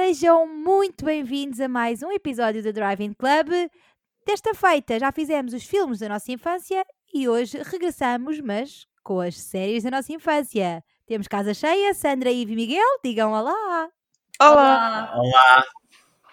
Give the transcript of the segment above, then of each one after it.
Sejam muito bem-vindos a mais um episódio do Driving Club. Desta feita já fizemos os filmes da nossa infância e hoje regressamos, mas com as séries da nossa infância. Temos casa cheia, Sandra, Ivo e Miguel, digam olá! Olá! Olá!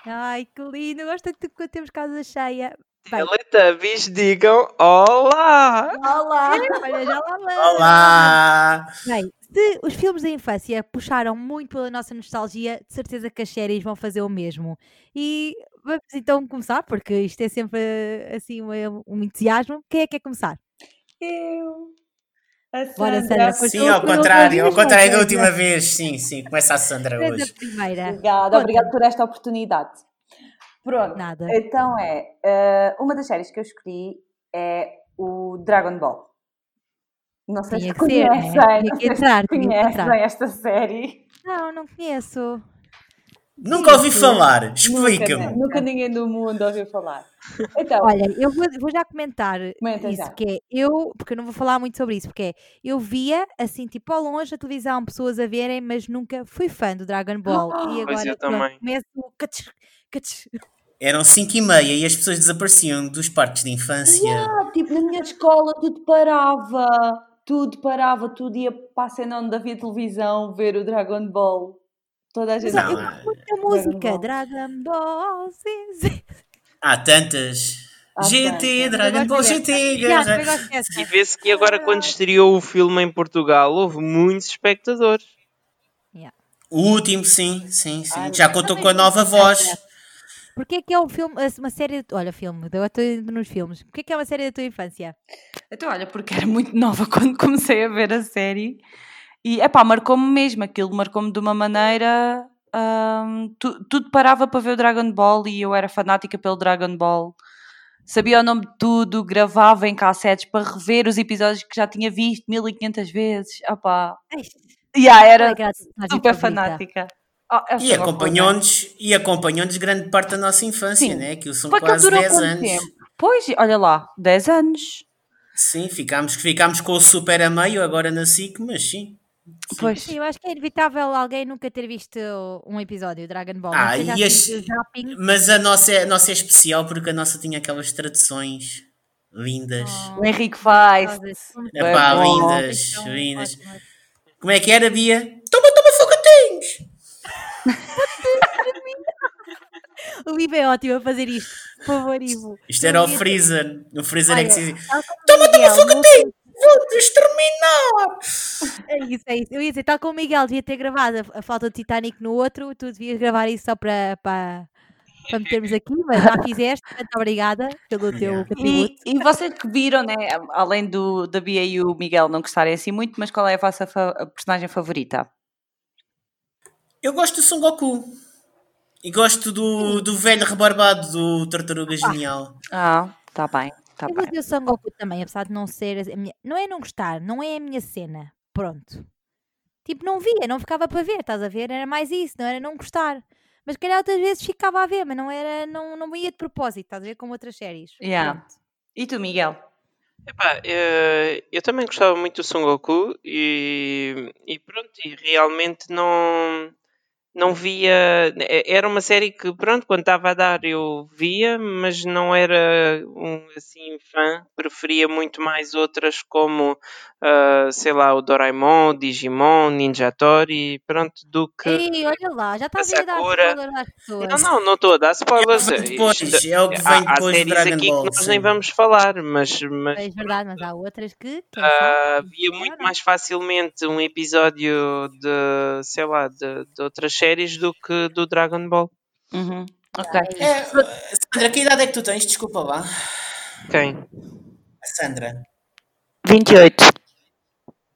Ai, que lindo! Gosto tanto quando temos casa cheia. Teletubbies, digam olá! olá! Olha, já lá vamos. Olá! Bem, se os filmes da infância puxaram muito pela nossa nostalgia, de certeza que as séries vão fazer o mesmo. E vamos então começar, porque isto é sempre assim um, um entusiasmo. Quem é que quer começar? Eu. A Bora, Sandra. Sandra, pois Sim, ao contrário, ao contrário da última vez. Sim, sim, começa a Sandra és a hoje. primeira. Obrigada, obrigada por esta oportunidade. Pronto. Nada. Então é, eh, uma das séries que eu escolhi é o Dragon Ball. Não sei Tinha se que ser, né? conhecem, não que sei entrar, se conhecem entrar. esta série. Não, não conheço. Nunca ouvi Sim, falar, Nunca, explica-me. nunca ninguém do mundo ouviu falar. Então, Olha, eu vou, vou já comentar Comenta isso, já. que é, eu, porque eu não vou falar muito sobre isso, porque é, eu via, assim, tipo, ao longe a televisão, pessoas a verem, mas nunca fui fã do Dragon Ball. E Pois agora eu também. começo o catch, catch. Eram 5 e meia e as pessoas desapareciam dos parques de infância. ah, tipo, na minha escola tudo parava. Tudo parava, tudo ia para a cena onde havia televisão ver o Dragon Ball. Toda a gente. eu Não, gosto muito da música, Ball. Dragon Ball, sim, sim. Há tantas. GT. Dragon Eu Ball GT. E vê-se que agora, quando estreou o filme em Portugal, houve muitos espectadores. O último, sim, sim, sim. Ai, Já contou com a nova gosto voz. Porquê que é um filme, uma série, olha, filme, eu estou indo nos filmes. Porquê que é uma série da tua infância? Então, olha, porque era muito nova quando comecei a ver a série e, epá, marcou-me mesmo, aquilo marcou-me de uma maneira. hum, tu- tudo parava para ver o Dragon Ball e eu era fanática pelo Dragon Ball. Sabia o nome de tudo, gravava em cassetes para rever os episódios que já tinha visto 1500 vezes. Opá. Ai, Yeah, é era super fanática. Oh, E acompanhou-nos e acompanhou-nos grande parte da nossa infância, Sim. né? Que são quase durou 10 quanto anos. tempo? Pois, olha lá, 10 anos. Sim, ficámos, ficámos com o Super a meio agora na SIC, mas sim. Pois. Sim, eu acho que é inevitável alguém nunca ter visto um episódio de Dragon Ball. Ah, e. Mas a nossa, é- a nossa é especial porque a nossa tinha aquelas traduções lindas. Oh, O Henrique faz. Epá, É lindas, lindas. Como é que era, Bia? O Ivo é ótimo a fazer isto. Por favor, Ivo. Isto era o. Freezer. O Freezer é que se dizia: Toma, toma fogatinho! Vou-te exterminar! É isso, é isso. Eu ia dizer, tal como o Miguel devia ter gravado a, a falta de Titanic no outro, tu devias gravar isso só para, para, para metermos aqui, mas já fizeste. Muito obrigada pelo teu Yeah. contributo. E, e vocês que viram, né, além do, da Bia e o Miguel não gostarem assim muito, mas qual é a vossa fa- a personagem favorita? Eu gosto do Son Goku. E gosto do, do velho rebarbado do Tartaruga Genial. Ah, tá bem, tá Eu bem. vou dizer o Son Goku também, apesar de não ser. A minha... Não é não gostar, não é a minha cena. Pronto. Tipo, não via, não ficava para ver, estás a ver? Era mais isso, não era não gostar. Mas calhar outras vezes ficava a ver, mas não era, não, não ia de propósito, estás a ver? Como outras séries. Yeah. Pronto. E tu, Miguel? Epá, eh, eu também gostava muito do Son Goku e, e pronto, e realmente não, não via. eh, Era uma série que, pronto, quando estava a dar eu via, mas não era um assim fã. Preferia muito mais outras como, ah, sei lá, o Doraemon, o Digimon, Ninja Tori, pronto, do que. Ei, olha lá, já está a dar spoiler às pessoas. Não, não, não estou a dar spoilers. É depois, Isto- é o que vem há, há depois do séries Dragon aqui Ball, que nós sim. nem vamos falar, mas, mas É verdade, mas há outras que. Quem ah, via muito mais facilmente um episódio de, sei lá, de, de outras séries do que do Dragon Ball. Uhum. Ok. É, Sandra, que idade é que tu tens? Desculpa lá. Quem? Sandra. 28.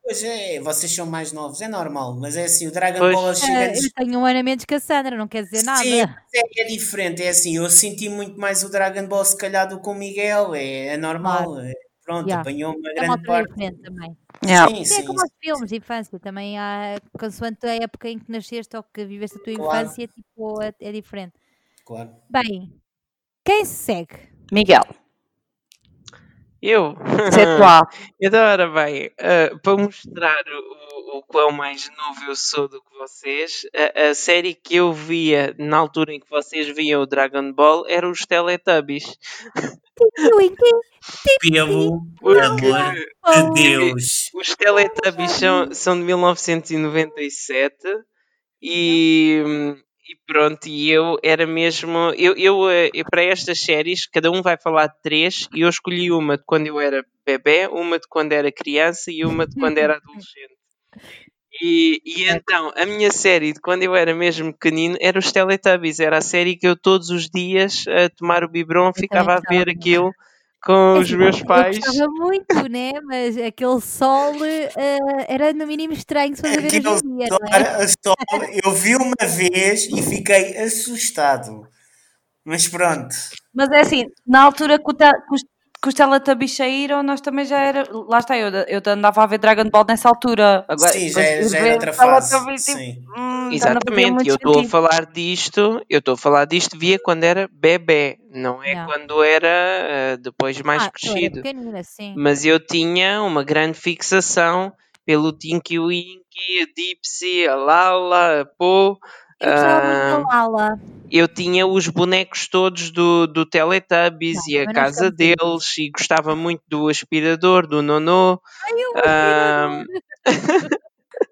Pois é, vocês são mais novos, é normal, mas é assim, o Dragon Pois. Ball chega eu tenho um ano a menos que a Sandra, não quer dizer nada. Sim, é, é diferente, é assim, eu senti muito mais o Dragon Ball se calhar do que o Miguel, é, é normal, é- pronto, Yeah. apanhou uma É uma grande parte. diferente também. Yeah. Sim, Sim, é sim, como os filmes de infância, também há, consoante a época em que nasceste ou que viveste a tua Claro. infância, tipo, é, é diferente. claro. Bem, quem se segue? Miguel. Eu? C'est toi. Então, ora bem, ah, para mostrar o, o quão mais novo eu sou do que vocês, a, a série que eu via na altura em que vocês viam o Dragon Ball era os Teletubbies. Pelo amor de Deus. os Teletubbies são, são de 1997 e, e pronto, e eu era mesmo. Eu, eu, eh, eu, para estas séries, cada um vai falar de três e eu escolhi uma de quando eu era bebê, uma de quando era criança e uma de quando era adolescente. E, e então, a minha série de quando eu era mesmo pequenino era os Teletubbies. Era a série que eu todos os dias a tomar o biberon ficava a ver aquilo com os meus pais. Eu gostava muito, né? Mas aquele sol eh, era no mínimo estranho se fazer ver Aquilo hoje em dia, não é? só- eu vi uma vez e fiquei assustado. Mas pronto. Mas é assim, na altura que, o te- que os, que os Teletubbies saíram, nós também já era. Lá está, eu, eu andava a ver Dragon Ball nessa altura. Agora, Sim, já, de já era outra fase. Teletubbies, tipo, Sim. hum, não Exatamente, eu estou a falar disto, eu estou a falar disto via quando era bebê, não é Yeah. quando era eh, depois mais ah, crescido. pequenina, sim. Mas eu tinha uma grande fixação pelo Tinky Winky, a Dipsy, a Lala, a Po. Eu gostava ah, eu tinha os bonecos todos do, do Teletubbies Não, e a casa deles e gostava muito do aspirador, do Nonô. Ai, eu Ah,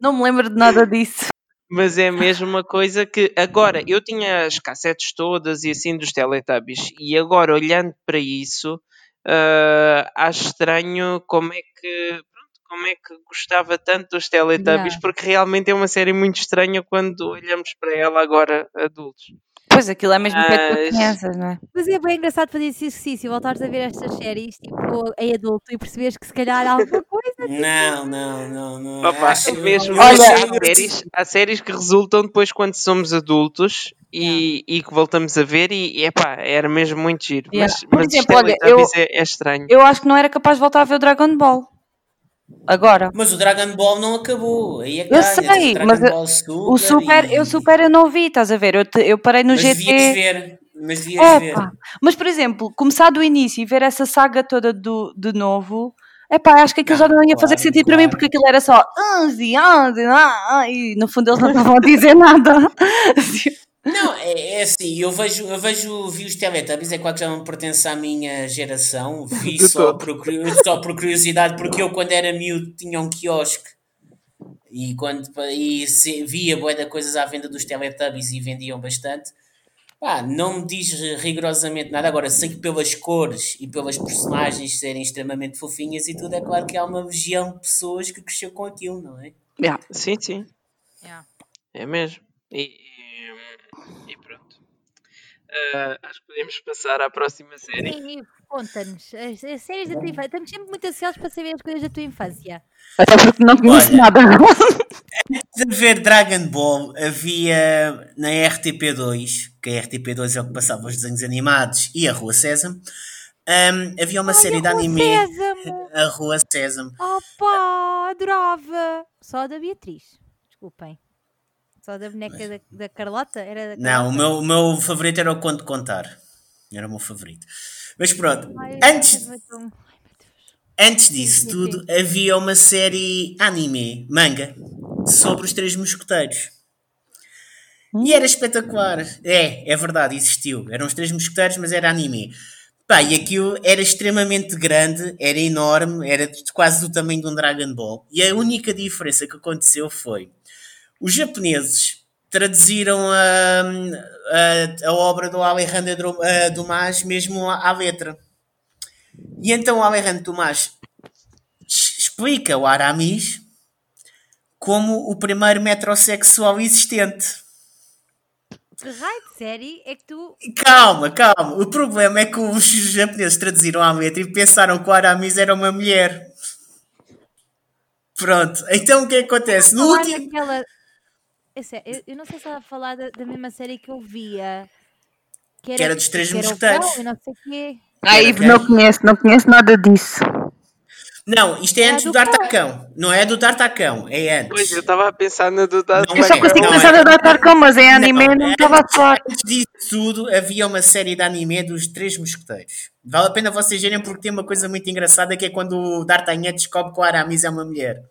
Não me lembro de nada disso. Mas é mesmo uma coisa que agora eu tinha as cassetes todas e assim dos Teletubbies e agora olhando para isso ah, acho estranho como é que como é que gostava tanto dos Teletubbies Yeah. porque realmente é uma série muito estranha quando olhamos para ela agora adultos. Pois aquilo é mesmo feito para crianças, não é? Mas é bem engraçado fazer esse exercício, voltares a ver estas séries tipo, em adulto e perceberes que se calhar há alguma coisa. Não, não, não, não. Opa, Acho- é mesmo, eu- Olha, eu- há, séries, há séries que resultam depois quando somos adultos e, e que voltamos a ver e, e epá, era mesmo muito giro. Yeah. Mas, Por mas exemplo, olha, Teletubbies é, é estranho. Eu acho que não era capaz de voltar a ver o Dragon Ball. Agora. Mas o Dragon Ball não acabou. Aí é que Eu sei, mas Ball Super O Super, e- eu Super eu não vi, estás a ver? Eu, te- eu parei no Mas devias GT. ver. Mas devias ver. Epá, Mas, por exemplo, começar do início e ver essa saga toda do, de novo, epá, acho que aquilo já não ia fazer claro, sentido para mim, claro. porque aquilo era só 11, 11, ah, ah", e no fundo eles não estavam a dizer nada. Não, é, é assim, eu vejo, eu vejo, vi os Teletubbies, é claro que já não pertence à minha geração, vi só por, só por curiosidade, porque eu quando era miúdo tinha um quiosque e, quando, e se- via bué de coisas à venda dos Teletubbies e vendiam bastante. Pá, não me diz rigorosamente nada. Agora, sei que pelas cores e pelas personagens serem extremamente fofinhas e tudo, é claro que há uma legião de pessoas que cresceu com aquilo, não é? Yeah. Sim, sim. Yeah. É mesmo. E. Ah, acho que podemos passar à próxima série. Sim, e Conta-nos, as, as séries da tua infância. Estamos sempre muito ansiosos para saber as coisas da tua infância. Até porque não conheço Olha. nada. De ver Dragon Ball havia na RTP2, que a RTP2 é o que passava os desenhos animados e a Rua Sésamo, hum, havia uma série de anime, Sésamo! a Rua Sésamo. Opa, adorava! Só a da Beatriz, desculpem. Só da boneca da, da Carlota? Era da Não, o meu, o meu favorito era o Conto Contar. Era o meu favorito. Mas pronto, Ai, antes, Ai, Deus. antes disso sim, tudo, havia uma série anime, manga, sobre os Três Mosqueteiros. E era espetacular. É, é verdade, existiu. Eram os Três Mosqueteiros, mas era anime. Pá, e aquilo era extremamente grande, era enorme, era quase do tamanho de um Dragon Ball. E a única diferença que aconteceu foi os japoneses traduziram a, a, a obra do Alejandro eh, Dumas mesmo à, à letra. E então o Alejandro Dumas explica o Aramis como o primeiro metrosexual existente. Que raio de série é que tu. Calma, calma. O problema é que os japoneses traduziram a letra e pensaram que o Aramis era uma mulher. Pronto. Então o que acontece? No último... Eu, sei, eu, eu não sei se ela a falar da, da mesma série que eu via. Que era dos Três que era o Mosqueteiros. cão e não conheço, não conheço nada disso. Não, isto é É antes do do D'Artacão. Não é do D'Artacão, é antes. Pois, eu estava a pensar na do Dado. Não Eu só é, consigo não pensar é. na Datarcão, mas em anime Não, não é- estava a falar. Antes disso tudo, havia uma série de anime dos Três Mosqueteiros. Vale a pena vocês verem porque tem uma coisa muito engraçada que é quando o D'Artagnan descobre que o Aramis é uma mulher.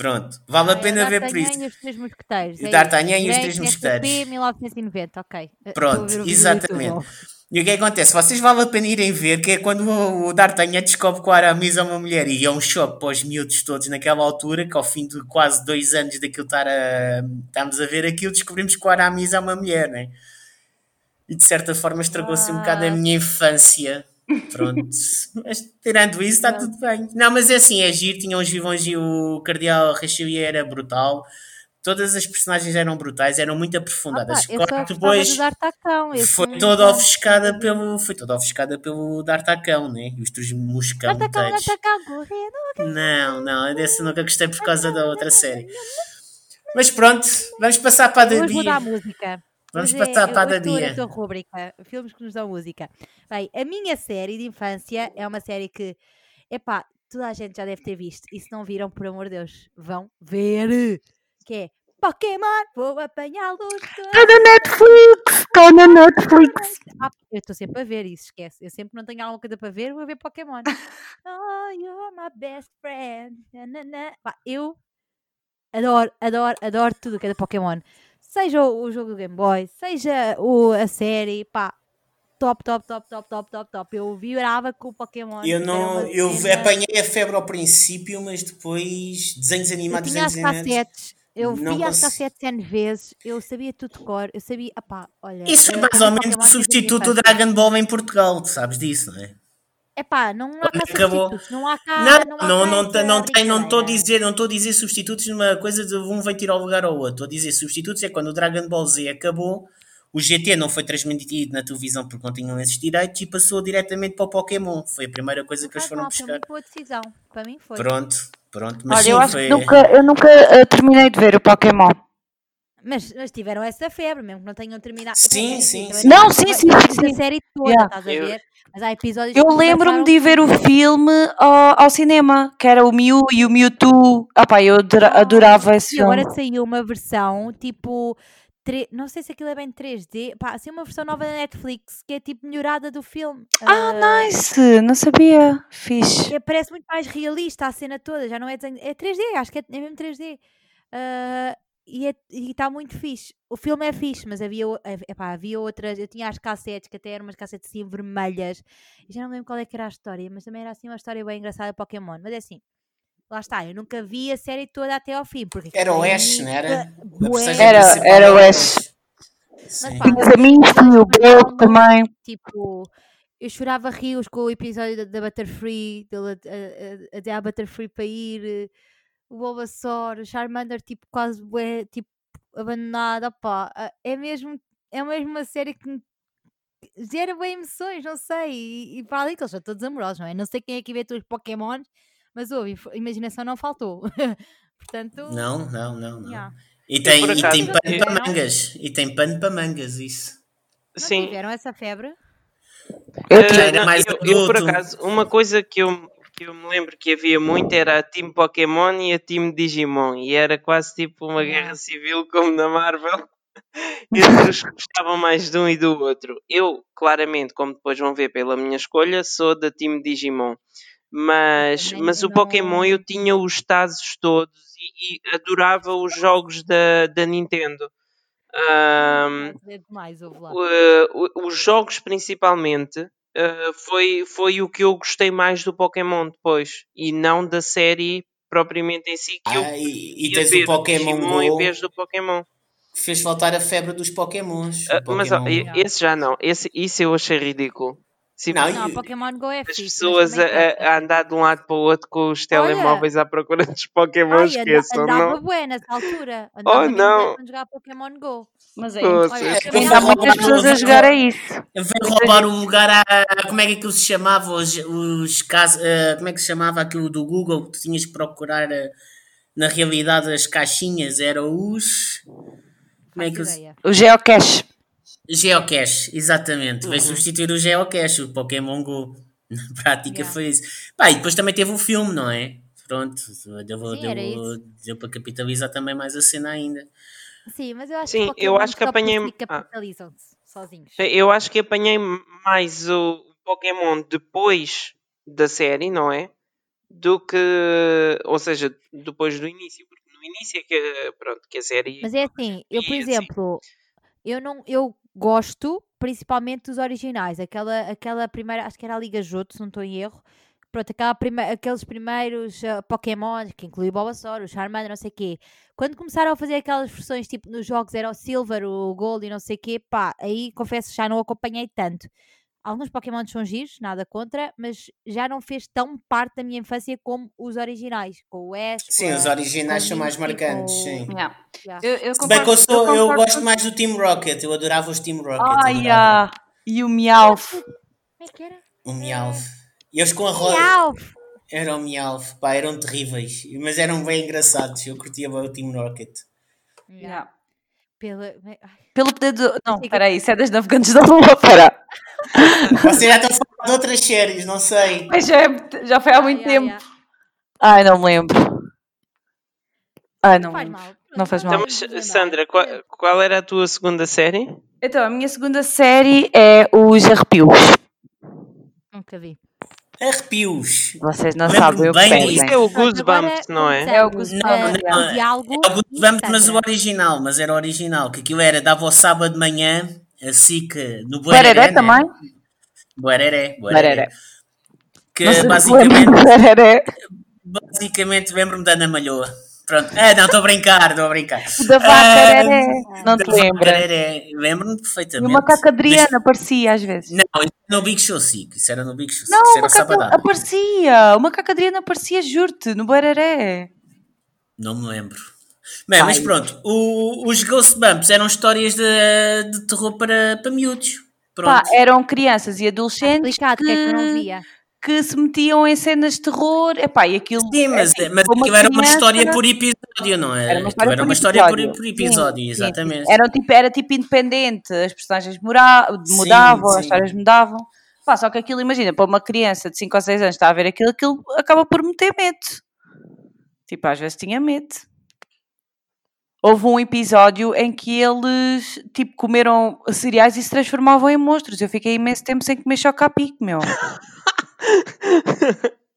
Pronto, vale a Ah, é pena ver por D'Artagnan isso. e os Três Mosqueteiros. O é D'Artagnan e os Três Mosqueteiros. 1990, ok. Eh, Pronto, exatamente. E o que é que acontece? Vocês vale a pena irem ver que é quando o o D'Artagnan descobre que o Aramis é uma mulher e é um choque para os miúdos todos naquela altura, que ao fim de quase dois anos daquilo estar a... estamos a ver aquilo, descobrimos que o Aramis é uma mulher, né? E de certa forma estragou-se um bocado a Ah. minha infância. Pronto. Mas tirando isso, está tudo bem. Não, mas é assim, é giro. Tinham os vivões e o Cardeal Richelieu era brutal. Todas as personagens eram brutais, eram muito Ah, aprofundadas. pá, gostava depois foi toda ofuscada pelo foi toda ofuscada pelo D'Artacão, né? E os três moscão. Não, não, desse nunca gostei por causa da outra série. Mas pronto, vamos passar para a Hoje vou dar a música. Vamos Hoje é- passar para a tua rúbrica, filmes que nos dão música. Bem, a minha série de infância é uma série que, epá, toda a gente já deve ter visto. E se não viram, por amor de Deus, vão ver. Que é Pokémon, vou apanhá-los. Está na Netflix! Está na Netflix! Ah, eu estou sempre a ver isso, esquece. Eu sempre não tenho alguma coisa para ver, vou ver Pokémon. oh, you're my best friend. Na, na, na. Pá, eu adoro, adoro, adoro tudo o que é da Pokémon. Seja o, jogo do Game Boy, seja o, a série, pá, top, top, top, top, top, top, top. Eu vibrava com o Pokémon. Eu não, eu apanhei a febre ao princípio, mas depois desenhos Eu animados, tinha as desenhos animados. Eu Não via as cassetes N vezes, eu sabia tudo de cor, eu sabia, apá, olha. Isso é eh, mais ou menos o sempre substituto do. Dragon Ball em Portugal, tu sabes disso, não é? Epá, não há cá substitutos, não há cá. Não, há não, cá não, não, não tem, não estou a dizer, não estou a dizer substitutos numa coisa de um vai tirar o lugar ao outro. Estou a dizer substitutos é quando o Dragon Ball Z acabou, o GT não foi transmitido na televisão porque não tinham esses direitos e passou diretamente para o Pokémon. Foi a primeira coisa que eles foram mal, Foi buscar. muito boa decisão. Para mim foi. Pronto, pronto. Mas Olha, sim, eu acho foi. que nunca, eu nunca eh, terminei de ver o Pokémon. Mas, mas tiveram essa febre, mesmo que não tenham terminado. Sim, Epá, sim, também sim. Não, sim, sim, sim, sim. série toda, Yeah. estás a Eu- ver? Mas há episódios Eu lembro-me de ver o filme ao, ao cinema, que era o Mew e o Mewtwo. Ah pá, eu adora- adorava esse E filme. agora saiu uma versão tipo. tre- Não sei se aquilo é bem 3D. Pá, saiu uma versão nova da Netflix que é tipo melhorada do filme. Ah, nice! Não sabia. Fixe. que parece muito mais realista a cena toda, já não é desenho, é 3D, acho que é, é mesmo 3D. Ah, e está muito fixe. O filme é fixe, mas havia, epá, havia outras. Eu tinha as cassetes, que até eram umas cassetes assim vermelhas, e já não lembro qual é que era a história, mas também era assim uma história bem engraçada Pokémon. Mas é assim, lá está, eu nunca vi a série toda até ao fim. Porque Era o é Ash, não era? Era- era o Ash. Sim. pá, Tinhas a mim e o Bell também. Tipo, eu chorava rios com o episódio da, da Butterfree, dele até a Butterfree para ir, eh, o Bulbasaur, o Charmander, tipo, quase bué, tipo, abandonado, opá, ah, é mesmo, é mesmo uma série que me gera bem emoções, não sei, e, e para ali que eles são todos amorosos, não é? Não sei quem é que inventou os Pokémons, mas houve, imaginação não faltou. Portanto, Não, não, não, não. yeah. E tem, e acaso- tem pano para mangas. E tem pano para mangas, isso. não Sim, tiveram essa febre? Eu Eh, Já era não, mais eu, eu, por acaso, uma coisa que eu, que eu me lembro que havia muito era a Team Pokémon e a Team Digimon. E era quase tipo uma guerra civil como na Marvel. Entre os que gostavam mais de um e do outro. Eu, claramente, como depois vão ver pela minha escolha, sou da Team Digimon. Mas, mas o Pokémon eu tinha os Tazos todos e, e adorava os jogos da, da Nintendo. O- os jogos principalmente uh, foi, foi o que eu gostei mais do Pokémon depois e não da série propriamente em si que eu Ah, e, e ia tens o Pokémon Digimon em Go vez do Pokémon. que fez voltar a febre dos Pokémons. Mas ó, Pokémon e- Go. Go. esse já não, esse, isso eu achei ridículo. Tipo, Não, Não, e- Pokémon Go é as fixe. mas pessoas a, a- a andar de um lado para o outro com os Olha. telemóveis à procura dos Pokémon, esqueçam, andava não? bué nessa altura. Oh, Andava mesmo não. quando jogar Pokémon Go. Mas é Olha, também Ainda há muitas pessoas a jogar a isso. Veio roubar um lugar a. Como é que aquilo se chamava? Os, os casos, eh, como é que se chamava aquilo do Google que tu tinhas que procurar eh, na realidade as caixinhas? Eram os. Como é que se- ideia. O Geocache. Geocache, exatamente. Veio Uhum. substituir o Geocache, o Pokémon Go. Na prática Yeah. foi isso. Pá, e depois também teve o filme, não é? Pronto, deu, Sim, deu, deu para capitalizar também mais a cena ainda. Sim, mas eu acho Sim, que eu Pokémon acho que apanhei- ah. capitalizam-se sozinhos. Eu acho que apanhei mais o Pokémon depois da série, não é? do que, ou seja, depois do início, porque no início é que, pronto, que a série Mas é assim, eu, por E, assim, exemplo, eu não, eu gosto principalmente dos originais. Aquela, aquela primeira, acho que era a Liga Joto, se não estou em erro. Pronto, prime- aqueles primeiros uh, Pokémon, que inclui o Bulbasaur, o Charmander, não sei o quê. Quando começaram a fazer aquelas versões, tipo, nos jogos era o Silver, o Gold e não sei o quê, pá, aí confesso que já não acompanhei tanto. Alguns Pokémon são giros, nada contra, mas já não fez tão parte da minha infância como os originais, com o Ash, com Sim, os a- originais com são mais com marcantes, o- sim. Yeah. Yeah. Eu, eu Se bem que eu, concordo- sou, eu concordo gosto com- mais do Team Rocket, eu adorava os Team Rocket. Ai, adorava. ah, e o Meowth. Como é que era? O Meowth. E eles com a roda. Miau! Eram o Meowth, pá, eram terríveis, mas eram bem engraçados. Eu curtia bem o Team Rocket. Yeah. Pela... ai, Pelo poder do. Não, Sim. espera aí, isso é das navegantes da Lua, para. Vocês já estão a falar de outras séries, não sei. Mas já, é- já foi há muito ai, ai, tempo. ai. Ai, não me lembro. Ai, não Não faz mal. Não faz Então, mal. mas, Sandra, qual, qual era a tua segunda série? Então, a minha segunda série é Os Arrepios. Nunca vi. Arrepios. Vocês não sabem o que bem. Isso é o Pronto, agora Goosebumps, não é? É o Goosebumps, não, o diálogo É o Goosebumps, mas o original, mas era o original, que aquilo era, dava ao sábado de manhã, assim que no né? também? Boereré, Bareré. Boereré. Que basicamente, basicamente lembro-me da Ana Malhoa. Pronto. Ah, não, estou a brincar, estou a brincar. Da vaca Ah. Não te? Areré. Lembro-me E perfeitamente. o macaco Adriana aparecia às vezes. Não, isso era no Big Show 5. Isso era no Big Show 5. Não, Isso o era sabadão. aparecia. O macaco Adriana aparecia, juro-te, no Bararé. Não me lembro. Bem, mas pronto. O- os Ghostbumps eram histórias de, de terror para, para miúdos. Pronto. Pá, eram crianças e adolescentes explicado que é que eu não que, via. Que se metiam em cenas de terror. Epá, e aquilo. Sim, mas, assim, mas aquilo era uma história por episódio, não é? Era uma história, era por, uma história por, episódio. por episódio, Sim, sim. exatamente. Era tipo, era tipo independente, as personagens Sim, mudavam, sim. as histórias mudavam. Pá, só que aquilo, imagina, para uma criança de 5 ou 6 anos está a ver aquilo, aquilo acaba por meter medo. Tipo, às vezes tinha medo. Houve um episódio em que eles, tipo, comeram cereais e se transformavam em monstros. Eu fiquei imenso tempo sem comer chocapic, meu.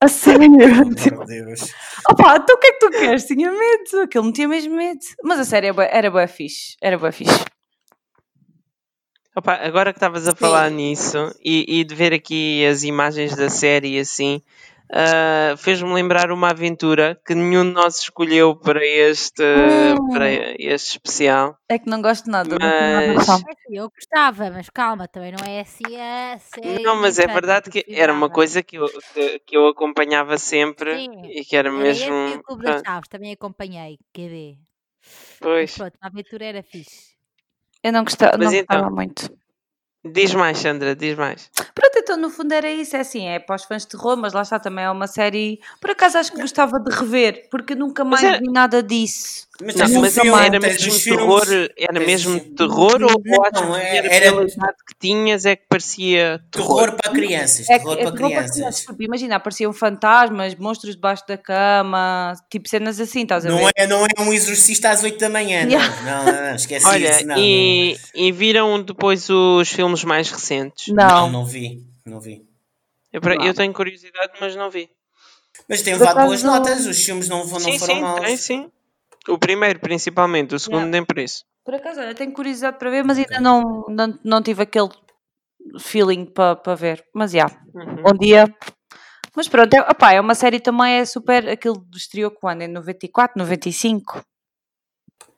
A sério. Tipo, Meu Deus. Opa, então o que é que tu queres? Tinha medo. Aquilo me tinha mesmo medo. Mas a sério, era boa fixe. Era boa fixe. Opa, agora que estavas a falar nisso e, e de ver aqui as imagens da série assim, ah, fez-me lembrar uma aventura que nenhum de nós escolheu para este, Hum. para este especial. É que não gosto de nada. não Mas- noção. É assim, Eu gostava, mas calma, também não é assim a série. Não, mas é verdade que era uma coisa que eu, que, que eu acompanhava sempre Sim, e que era Era mesmo. esse e o Clube das pronto, Chaves, também acompanhei. Mas pois. pronto, a aventura era fixe. Eu não gostava, Mas não então- gostava muito. Diz mais, Sandra, diz mais. Pronto, então no fundo era isso. É assim, é para os fãs de terror, mas lá está também é uma série. Por acaso acho que gostava de rever, porque nunca mais era- vi nada disso. Mas Não, mas filme, era mesmo terror, era mesmo terror ou Não, achas que é- era, era idade que tinhas é que parecia terror? Terror para crianças. É, Terror é para terror para crianças. crianças. Imagina, apareciam fantasmas, monstros debaixo da cama, tipo cenas assim, estás a ver? Não é, não é um exorcista às 8 da manhã. Não, Yeah. não, não, não, esquece Olha, isso. Não, e, e viram depois os filmes mais recentes? não, Não. não, não vi. Não vi. Eu, Não. eu tenho curiosidade, mas não vi. Mas tem levado boas notas. Os filmes não, não sim, foram sim, maus. tem sim. O primeiro, principalmente, o segundo Yeah. nem por isso. Por acaso, olha, tenho curiosidade para ver, mas ainda não, não, não tive aquele feeling para para ver. Mas já, Uhum. um dia. Mas pronto, é, opá, é uma série também, é super. Aquilo do estreou quando? Em 94, 95?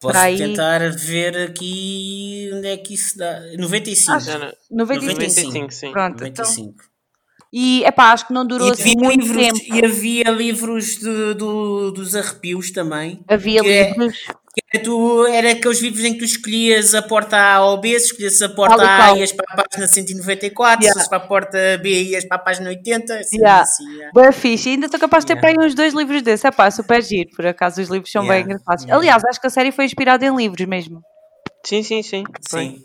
Posso aí- tentar ver aqui onde é que isso dá. 95. Ah, Já não- 95. 95, sim. Pronto, então. 95. E é pá, acho que não durou E assim muito livros, tempo. e havia livros de- do- dos arrepios também. Havia que é- livros. Era, tu, era aqueles livros em que tu escolhias a porta A ou B, se escolhias a porta Tal A e ias para a página 194, Yeah. se ias para a porta B e ias para a página 80. Assim, Yeah. assim, yeah. Boa fixe, ainda estou capaz de ter Yeah. para aí uns dois livros desses. É pá, super giro, por acaso os livros são bem Yeah, engraçados. yeah. Aliás, acho que a série foi inspirada em livros mesmo. Sim, sim, sim. foi. Sim.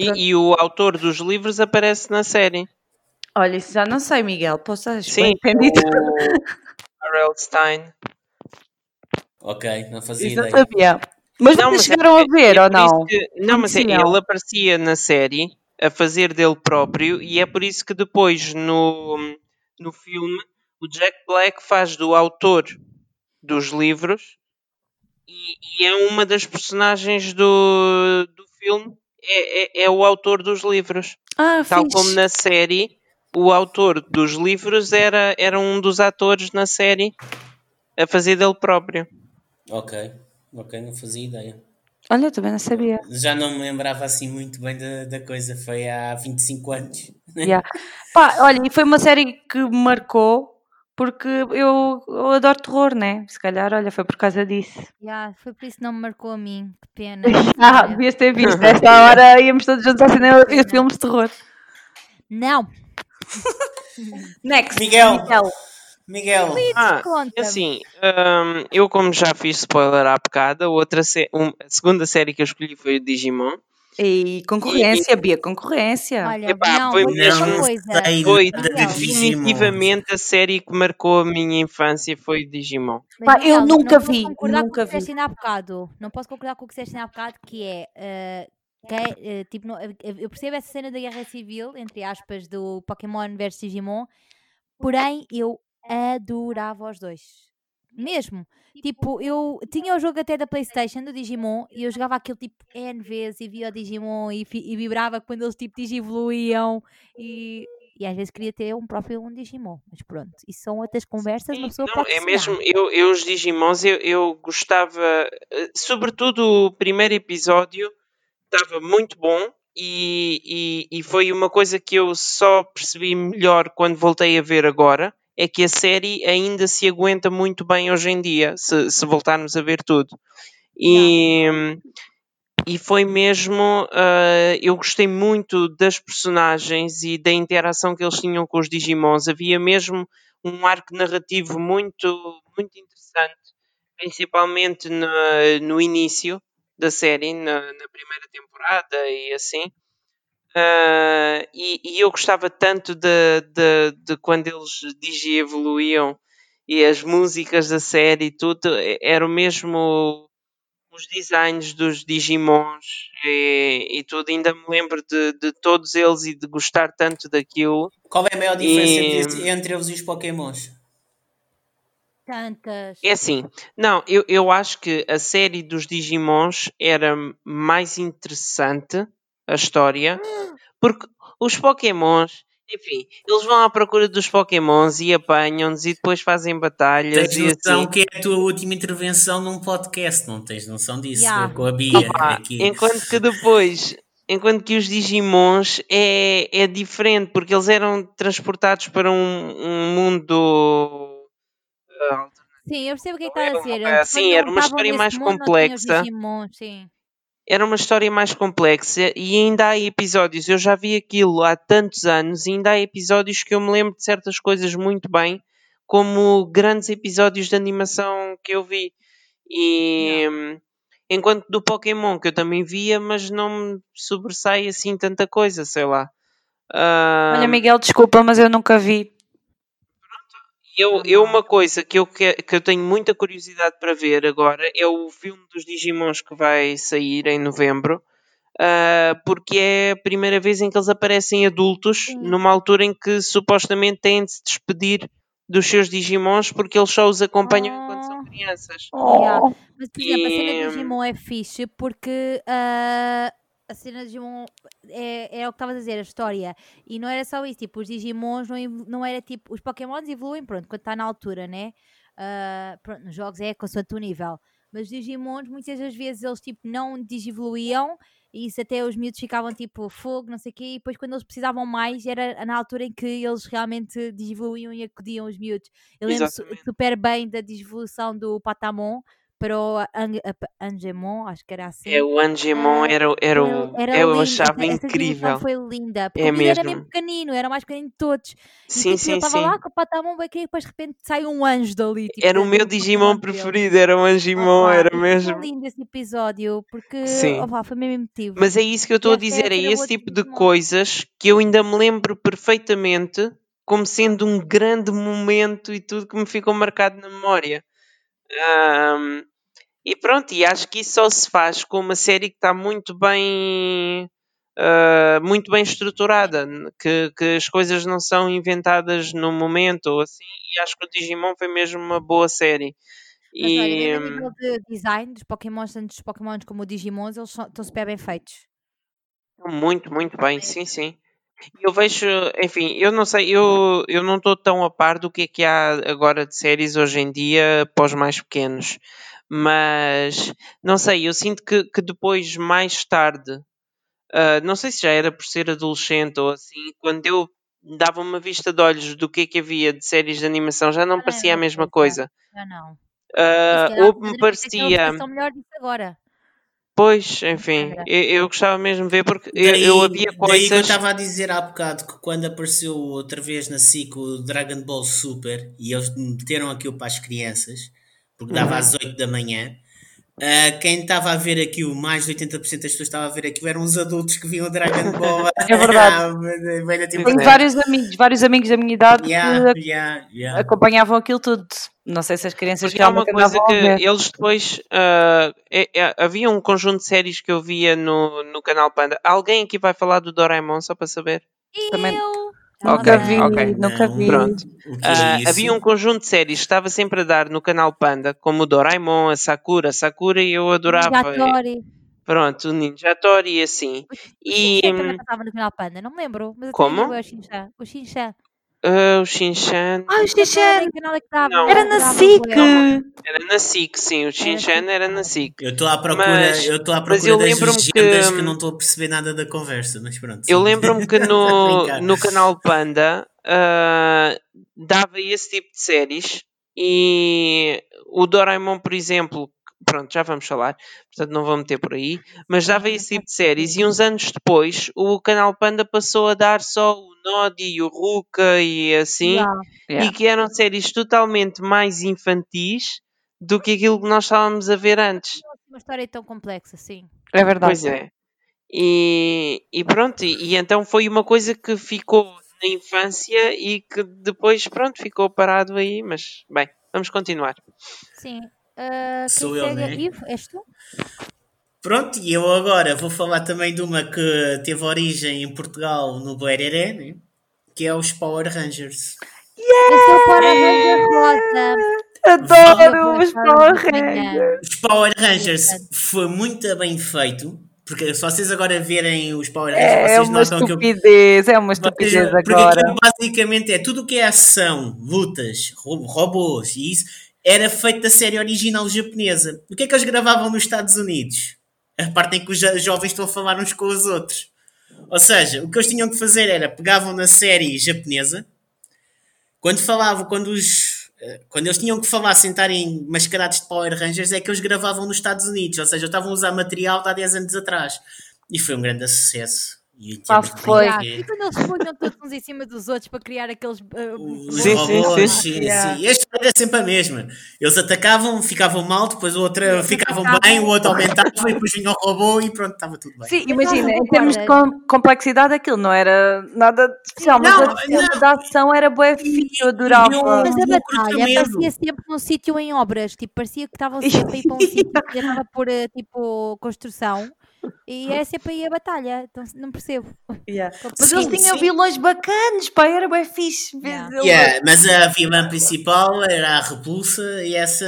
E, e o autor dos livros aparece na série. Olha, isso já não sei, Miguel, posso Sim, entendido. o R.L. Stein. Ok, não fazia Isso não ideia. sabia. Mas Não, vocês é chegaram a porque- ver é ou não? que- não, mas é, ele aparecia na série a fazer dele próprio e é por isso que depois no, no filme o Jack Black faz do autor dos livros e, e é uma das personagens do, do filme, é, é, é o autor dos livros. Ah, Tal fixe. como na série, o autor dos livros era, era um dos atores na série a fazer dele próprio. Ok, ok, não fazia ideia. Olha, também não sabia. Já não me lembrava assim muito bem da, da coisa, foi há 25 anos. Yeah. Pá, olha, e foi uma série que me marcou porque eu, eu adoro terror, né? Se calhar, olha, foi por causa disso. Yeah, foi por isso que não me marcou a mim. Que pena. Ah, devias ter visto. Esta hora íamos todos juntos ao cinema ver filmes de terror. Não. Next. Miguel. Miguel. Miguel, Ah, Conta-me. assim, hum, eu como já fiz spoiler à bocada, outra sé- um- a segunda série que eu escolhi foi o Digimon. E concorrência, Bia, concorrência. Olha, Epá, não, foi não coisa. Foi definitivamente a série que marcou a minha infância foi o Digimon. Pá, eu nunca não posso vi, concordar nunca com o que vi. há bocado. Não posso concordar com o que disseste há bocado, que é. Eh, eh, tipo, não- eu- percebo essa cena da guerra civil, entre aspas, do Pokémon versus Digimon, porém eu adorava os dois. Mesmo. Tipo, eu tinha o jogo até da Playstation, do Digimon, e eu jogava aquilo tipo N vezes e via o Digimon e, e vibrava quando eles tipo digivoluíam e, e às vezes queria ter um próprio um Digimon. Mas pronto, isso são outras conversas, uma pessoa Não, pode é mesmo, eu, eu os Digimons, eu, eu gostava, eh, sobretudo o primeiro episódio, estava muito bom e, e, e foi uma coisa que eu só percebi melhor quando voltei a ver agora, é que a série ainda se aguenta muito bem hoje em dia, se, se voltarmos a ver tudo. E, e foi mesmo, ah, eu gostei muito das personagens e da interação que eles tinham com os Digimons, havia mesmo um arco narrativo muito, muito interessante, principalmente no, no início da série, na, na primeira temporada e assim. Ah, e, e eu gostava tanto de, de, de quando eles digievoluíam e as músicas da série e tudo, era o mesmo os designs dos Digimons e, e tudo. Ainda me lembro de, de todos eles e de gostar tanto daquilo. qual é a maior diferença E- entre eles e os Pokémons? Tantas. É assim, não, eu, eu acho que a série dos Digimons era mais interessante, a história, porque os Pokémons, enfim, eles vão à procura dos Pokémons e apanham-nos e depois fazem batalhas Tens e noção assim. que é a tua última intervenção num podcast, não tens noção disso? Yeah. Com a Bia Opa, aqui. enquanto que depois, enquanto que os Digimons é, é diferente, porque eles eram transportados para um, um mundo. Ah, Sim, eu percebo o que é que Não está a era dizer. uma- Eles, sim, era uma história mais mundo, não complexa. Digimon, sim. era uma história mais complexa e ainda há episódios, eu já vi aquilo há tantos anos, e ainda há episódios que eu me lembro de certas coisas muito bem, como grandes episódios de animação que eu vi. E hum, enquanto do Pokémon que eu também via, mas não me sobressai assim tanta coisa, sei lá. Ah, Olha, Miguel, desculpa, mas eu nunca vi. Eu, eu uma coisa que eu, que, que eu tenho muita curiosidade para ver agora é o filme dos Digimons que vai sair em novembro. ah, porque é a primeira vez em que eles aparecem adultos, Sim. numa altura em que supostamente têm de se despedir dos seus Digimons porque eles só os acompanham Oh. enquanto são crianças. Yeah. Mas, por exemplo, a cena E- do Digimon é fixe porque ah, a cena do Digimon é, é o que estavas a dizer, a história. E não era só isso, tipo, os Digimons não, não era tipo. Os Pokémons evoluem, pronto, quando está na altura, né? Ah, pronto, nos jogos é consoante o nível. Mas os Digimons, muitas das vezes, eles tipo não digivoluíam e isso até os miúdos ficavam tipo fogo, não sei o quê, e depois quando eles precisavam mais era na altura em que eles realmente digivoluíam e acudiam os miúdos. Eu lembro super bem da digivolução do Patamon para o Ang- Angemon, acho que era assim. É, o Angemon Ah, era, era, Ele o, era eu lindo. achava Essa- essa incrível. digivolução foi linda, porque É o miúdo era mesmo. mesmo pequenino, era o mais pequenino de todos. E Sim, tipo, sim, estava lá com o bem querido, depois de repente sai um anjo dali. Tipo, Era o meu Digimon preferido, era o Angemon, Opa, era e foi mesmo. tão lindo esse episódio, porque Sim. opa, foi mesmo emotivo. Mas é isso que eu estou a dizer, é esse tipo de Digimon. coisas que eu ainda me lembro perfeitamente como sendo um grande momento e tudo que me ficou marcado na memória. Ahm, e pronto, e acho que isso só se faz com uma série que está muito bem uh, muito bem estruturada, que, que as coisas não são inventadas no momento ou assim, e acho que o Digimon foi mesmo uma boa série. Mas olha, E, mesmo a hum, nível de design dos Pokémons, tanto dos Pokémons como o Digimons, eles são- estão super bem feitos. Muito, muito bem, sim, sim. Eu vejo, enfim, eu não sei, eu, eu não estou tão a par do que é que há agora de séries hoje em dia para os mais pequenos, mas não sei, eu sinto que, que depois, mais tarde, ah, não sei se já era por ser adolescente ou assim, quando eu dava uma vista de olhos do que é que havia de séries de animação, já não Já parecia a mesma coisa. coisa. Já não. Ah, calhar ou me parecia, melhor disso agora. pois, enfim, eu, eu gostava mesmo de ver porque eu, Daí, eu havia daí que eu coisas. estava a dizer há bocado que quando apareceu outra vez na SIC o Dragon Ball Super e eles meteram aquilo para as crianças, porque dava Uhum. às 8 da manhã, ah, quem estava a ver aquilo, mais de 80% das pessoas que estavam a ver aquilo, eram os adultos que viam o Dragon Ball. É verdade. Velha tipo Tenho de- vários amigos, vários amigos da minha idade Yeah, que yeah, yeah. acompanhavam aquilo tudo. Não sei se as crianças Porque há uma realmente coisa que ver. eles depois. ah, é- é- havia um conjunto de séries que eu via no, no canal Panda. Alguém aqui vai falar do Doraemon, só para saber? Também- Eu... Ok, Nunca vi, ok. nunca vi. Pronto. O que é isso? havia um conjunto de séries que estava sempre a dar no canal Panda, como o Doraemon, a Sakura, a Sakura e eu adorava. Tori. Pronto, o Ninja Tori e assim. O E Shinchan também passava no canal Panda, não me lembro. Mas Como? vi o Shinchan. O. ah, o Shinchan Ah, o Em Xixan! que canal é que dava? Não. Era na SIC! era na SIC, sim. O Shinchan era na SIC. Eu estou à procura, Mas- eu à mas procura eu das lembro-me legendas que... que- não estou a perceber nada da conversa, mas pronto. Eu lembro-me que no, no canal Panda ah, dava esse tipo de séries e o Doraemon, por exemplo, pronto, já vamos falar, portanto não vou meter por aí, mas dava esse tipo de séries e uns anos depois o canal Panda passou a dar só o Nodi e o Ruka e assim, Yeah. Yeah. e que eram séries totalmente mais infantis do que aquilo que nós estávamos a ver antes. Uma história tão complexa, sim. É verdade. Pois é. E, e pronto, e, e então foi uma coisa que ficou na infância e que depois, pronto, ficou parado aí, mas bem, vamos continuar. Sim. Ah, Sou eu, né? Ivo, és tu? Pronto, e eu agora vou falar também de uma que teve origem em Portugal no Boereré, né? que é os Power Rangers. Eu sou o Power Ranger Rosa. Adoro os Power. Rangers. Os Power Rangers foi muito bem feito, porque se vocês agora verem os Power Rangers, É vocês uma notam que eu estupidez, é uma estupidez porque agora. aquilo basicamente é tudo o que é ação, lutas, ro- robôs e isso era feito da série original japonesa. O que é que eles gravavam nos Estados Unidos? A parte em que os jo- jovens estão a falar uns com os outros. Ou seja, o que eles tinham que fazer era pegavam na série japonesa, quando falavam, quando os eh, quando eles tinham que falar sem estarem mascarados de Power Rangers, é que eles gravavam nos Estados Unidos, ou seja, estavam a usar material de há 10 anos atrás. E foi um grande sucesso. De foi. E quando eles se punham todos uns em cima dos outros para criar aqueles. Os Sim, sim, robôs, sim. sim, Yeah. sim. E a história era sempre a mesma. Eles atacavam, ficavam mal, depois o outro Eles ficavam atacavam. bem, o outro aumentava e depois vinha o robô e pronto, estava tudo bem. Sim, imagina, não em termos de com- complexidade, aquilo não era nada de especial, mas Não, a cena da ação era fixe, eu adorava. Eu- Mas a Um batalha parecia sempre num sítio em obras, tipo, parecia que estavam sempre a ir para um sítio que estava por eh, tipo construção e era sempre aí a batalha, então não percebo. Yeah. Mas Sim, eles tinham sim. vilões bacanas, pá, era bem fixe. Yeah. Yeah, mas a vilã principal era a Repulsa e essa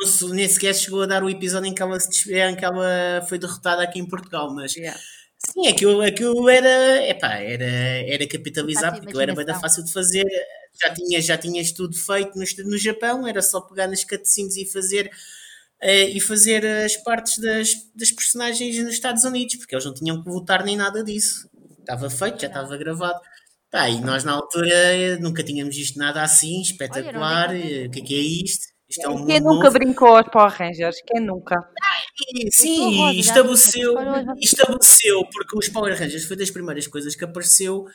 não se- nem sequer chegou a dar o episódio em que ela, se em que ela foi derrotada aqui em Portugal, mas Yeah. Sim, aquilo, aquilo era, epá, era, era capitalizar, porque aquilo era bem fácil de fazer. Já tinhas, já tinhas tudo feito no, no Japão, era só pegar nas cutscenes e fazer, eh, e fazer as partes das, das personagens nos Estados Unidos, porque eles não tinham que votar nem nada disso. Estava feito, já estava gravado. Tá, e nós na altura nunca tínhamos visto nada assim, espetacular. Olha, eh, o que é que é isto? Isto é um Quem nunca novo. brincou aos Power Rangers? Quem nunca? Sim, rosa, estabeleceu, estabeleceu, porque os Power Rangers foi das primeiras coisas que apareceu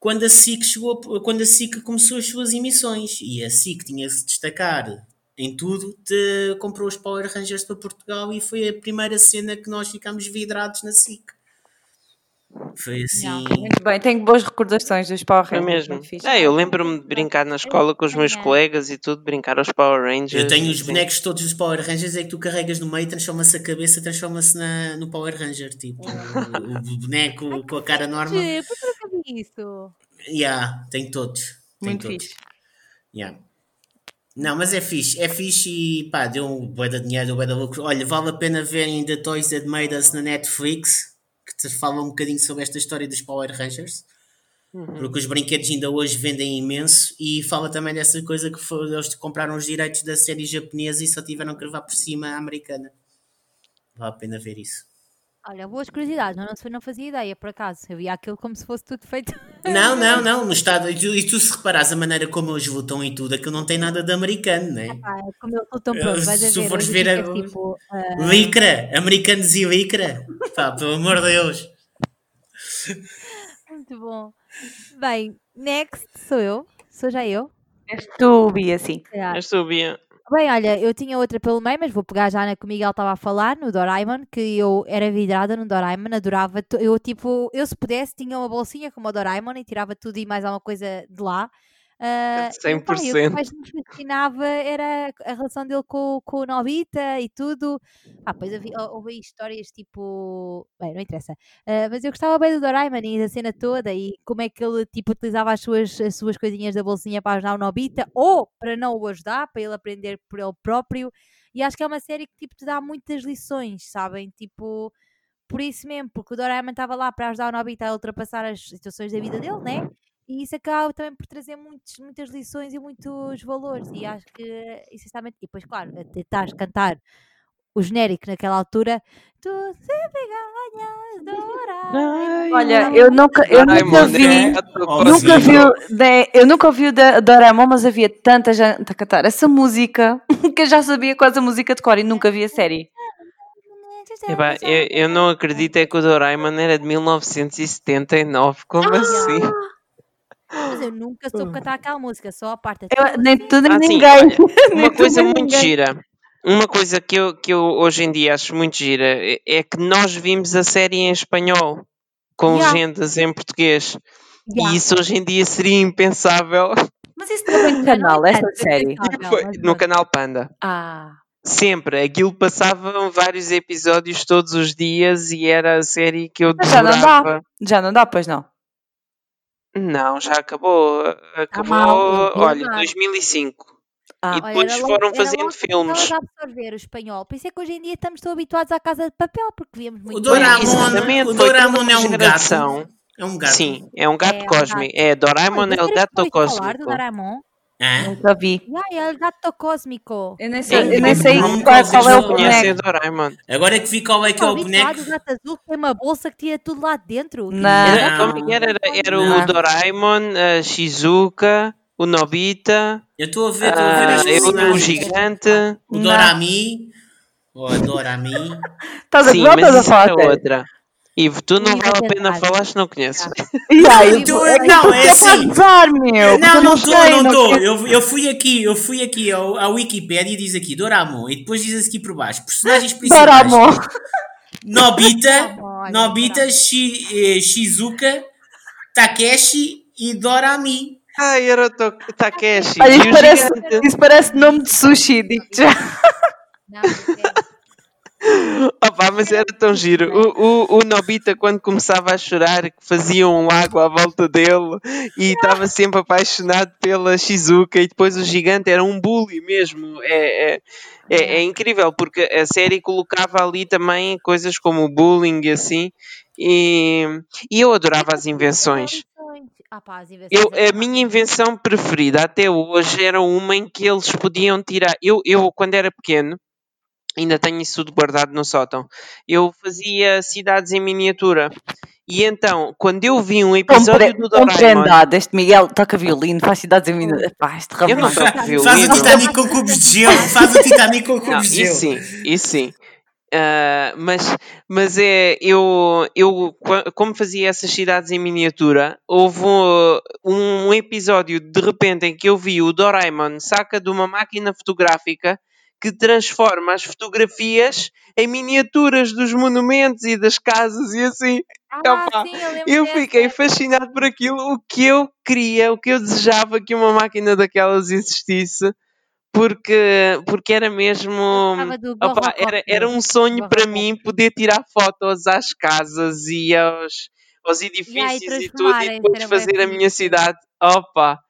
quando a SIC chegou, quando a SIC começou as suas emissões e a SIC tinha que se destacar em tudo, de- comprou os Power Rangers para Portugal e foi a primeira cena que nós ficámos vidrados na SIC. Foi assim. Muito bem, tenho boas recordações dos Power Foi Rangers. mesmo. muito fixe. É, eu lembro-me de brincar na escola com os meus Ganhar. colegas e tudo, brincar aos Power Rangers. Eu tenho os bonecos todos dos Power Rangers, é que tu carregas no meio, transforma-se a cabeça, transforma-se na- no Power Ranger. Tipo, o, o boneco com a cara normal. Por que eu isso? Yeah, tenho todos. Tenho Muito todos. fixe. Yeah. Não, mas é fixe, é fixe e pá, deu um bué de dinheiro, bué de lucro. Olha, vale a pena verem The Toys That Made Us na Netflix, que te fala um bocadinho sobre esta história dos Power Rangers. Porque os brinquedos ainda hoje vendem imenso e fala também dessa coisa que foi, eles compraram os direitos da série japonesa e só tiveram que levar por cima a americana. Vale a pena ver isso. Olha, boas curiosidades, mas não, sei- não fazia ideia, por acaso. Eu via aquilo como se fosse tudo feito. Não, não, não, no estado, e tu, e tu se reparares a maneira como eles lutam e tudo, aquilo não tem nada de americano, né? Pá, como eu estou tão pronto, vais a Se tu ver. fores hoje ver a- tipo, ah, Licra, americanos e licra. Pá, pelo amor de Deus. muito bom. Bem, next sou eu. Sou já eu. És tu, Bia, assim. calhar. Eu sabia. Bem, olha, eu tinha outra pelo meio, mas vou pegar já na que o Miguel estava a falar, no Doraemon, que eu era vidrada no Doraemon, adorava. Eu, tipo, eu se pudesse, tinha uma bolsinha como o Doraemon e tirava tudo e mais alguma coisa de lá. Ah, e, pá, e o que 100%. mais me fascinava era a relação dele com, com o Nobita e tudo. Ah, depois havia, houve histórias tipo. Bem, não interessa. Ah, mas eu gostava bem do Doraemon e da cena toda e como é que ele tipo, utilizava as suas, as suas coisinhas da bolsinha para ajudar o Nobita ou para não o ajudar, para ele aprender por ele próprio. E acho que é uma série que tipo, te dá muitas lições, sabem? Tipo, por isso mesmo, porque o Doraemon estava lá para ajudar o Nobita a ultrapassar as situações da vida dele, né? E isso acaba também por trazer muitos, muitas lições e muitos valores. E acho que, essencialmente, e depois, claro, a tentares cantar o genérico naquela altura, tu sempre ganhas, Doraemon. Olha, eu nunca, eu nunca Doraemon, vi. né? Oh, Nunca vi, né, eu nunca ouvi o da Doraemon, mas havia tanta gente a cantar essa música que eu já sabia quase a música de cor e nunca vi a série. Epá, eu, eu não acredito é que o Doraemon era de 1979. Como assim? Mas eu nunca soube cantar aquela música, só a parte. Eu, nem tu nem Ah, sim, ninguém. olha, Uma tu, coisa nem muito ninguém. gira. Uma coisa que eu, que eu hoje em dia acho muito gira é- é que nós vimos a série em espanhol com Yeah. legendas em português. Yeah. E isso hoje em dia seria impensável Mas isso também no canal, é é série. Foi no canal Panda. Ah. Sempre. Aquilo passavam vários episódios todos os dias e era a série que eu Mas já não dá. Já não dá, pois não. Não, já acabou. Acabou, mal, olha, vi lá. 2005. Ah. E Olha, depois logo- foram era fazendo logo filmes. a absorver o espanhol. Por isso é que hoje em dia estamos tão habituados à casa de papel, porque víamos muito. O Doraemon, o Doraemon é um geração. gato. É um gato. Sim, é um gato É um cósmico. É, Doraemon Olha, é o gato falar do cósmico. Doraemon? Hã? Nunca vi. Ai, é o gato cósmico. Eu nem É, sei, eu nem sei não- qual, qual é o o boneco. Doraemon. Agora é que vi qual é que é o boneco. do gato azul tem uma bolsa que tira tudo lá dentro. Não. Era, Não. era, era, o Doraemon, a Shizuka, o Nobita, Eu estou a ver, estou a ver as eu, o gigante. O. Dorami. Ou a Dorami. Estás a ver estás a isso falar? outra. Ivo, tu não vale a é pena falar se não conheces. Yeah, Eu eu- tô- é não, é eu assim. posso usar, meu. Não, não estou, não estou. Eu, eu fui aqui, eu fui aqui ao, à Wikipedia e diz aqui Doraemon. E depois diz aqui por baixo. Personagens principais. Doraemon. Nobita, Nobita. Shi- eh, Shizuka, Takeshi e Dorami. Ai, era o To- Takeshi. Olha, e isso parece, isso parece nome de sushi, digo já. Não, é- Opa, mas era tão giro. O, o, o Nobita, quando começava a chorar, faziam um lago à volta dele e estava sempre apaixonado pela Shizuka, e depois o gigante era um bully mesmo. É, é, é, é incrível, porque a série colocava ali também coisas como o bullying e assim, e, e eu adorava as invenções. Ah, pá. Eu, é a minha invenção preferida até hoje era uma em que eles podiam tirar. Eu, eu quando era pequeno, ainda tenho isso tudo guardado no sótão, eu fazia cidades em miniatura. E então, quando eu vi um episódio do Doraemon. Compreendado, este Miguel toca violino, faz cidades em mina. Pá, este Eu não toco violino. Faz o Titanic com cubos de gelo. Faz o Titanic com Não, cubos de isso gelo. sim, isso sim. Ah, mas, mas é, eu, eu, como fazia essas cidades em miniatura, houve um, um episódio de repente em que eu vi o Doraemon saca de uma máquina fotográfica que transforma as fotografias em miniaturas dos monumentos e das casas e assim. Ah, Opa, sim, eu Eu fiquei fascinado por aquilo, o que eu queria, o que eu desejava que uma máquina daquelas existisse, porque, porque era mesmo. opa, era, era um sonho para mim poder tirar fotos às casas e aos, aos edifícios e tudo e depois fazer a minha cidade. Opa!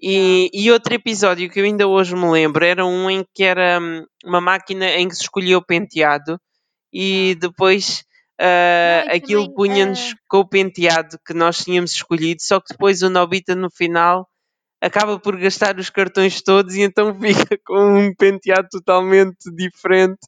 E, e outro episódio que eu ainda hoje me lembro era um em que era hum, uma máquina em que se escolhia o penteado e depois ah, Não, aquilo punha-nos ah, com o penteado que nós tínhamos escolhido, só que depois o Nobita no final acaba por gastar os cartões todos e então fica com um penteado totalmente diferente.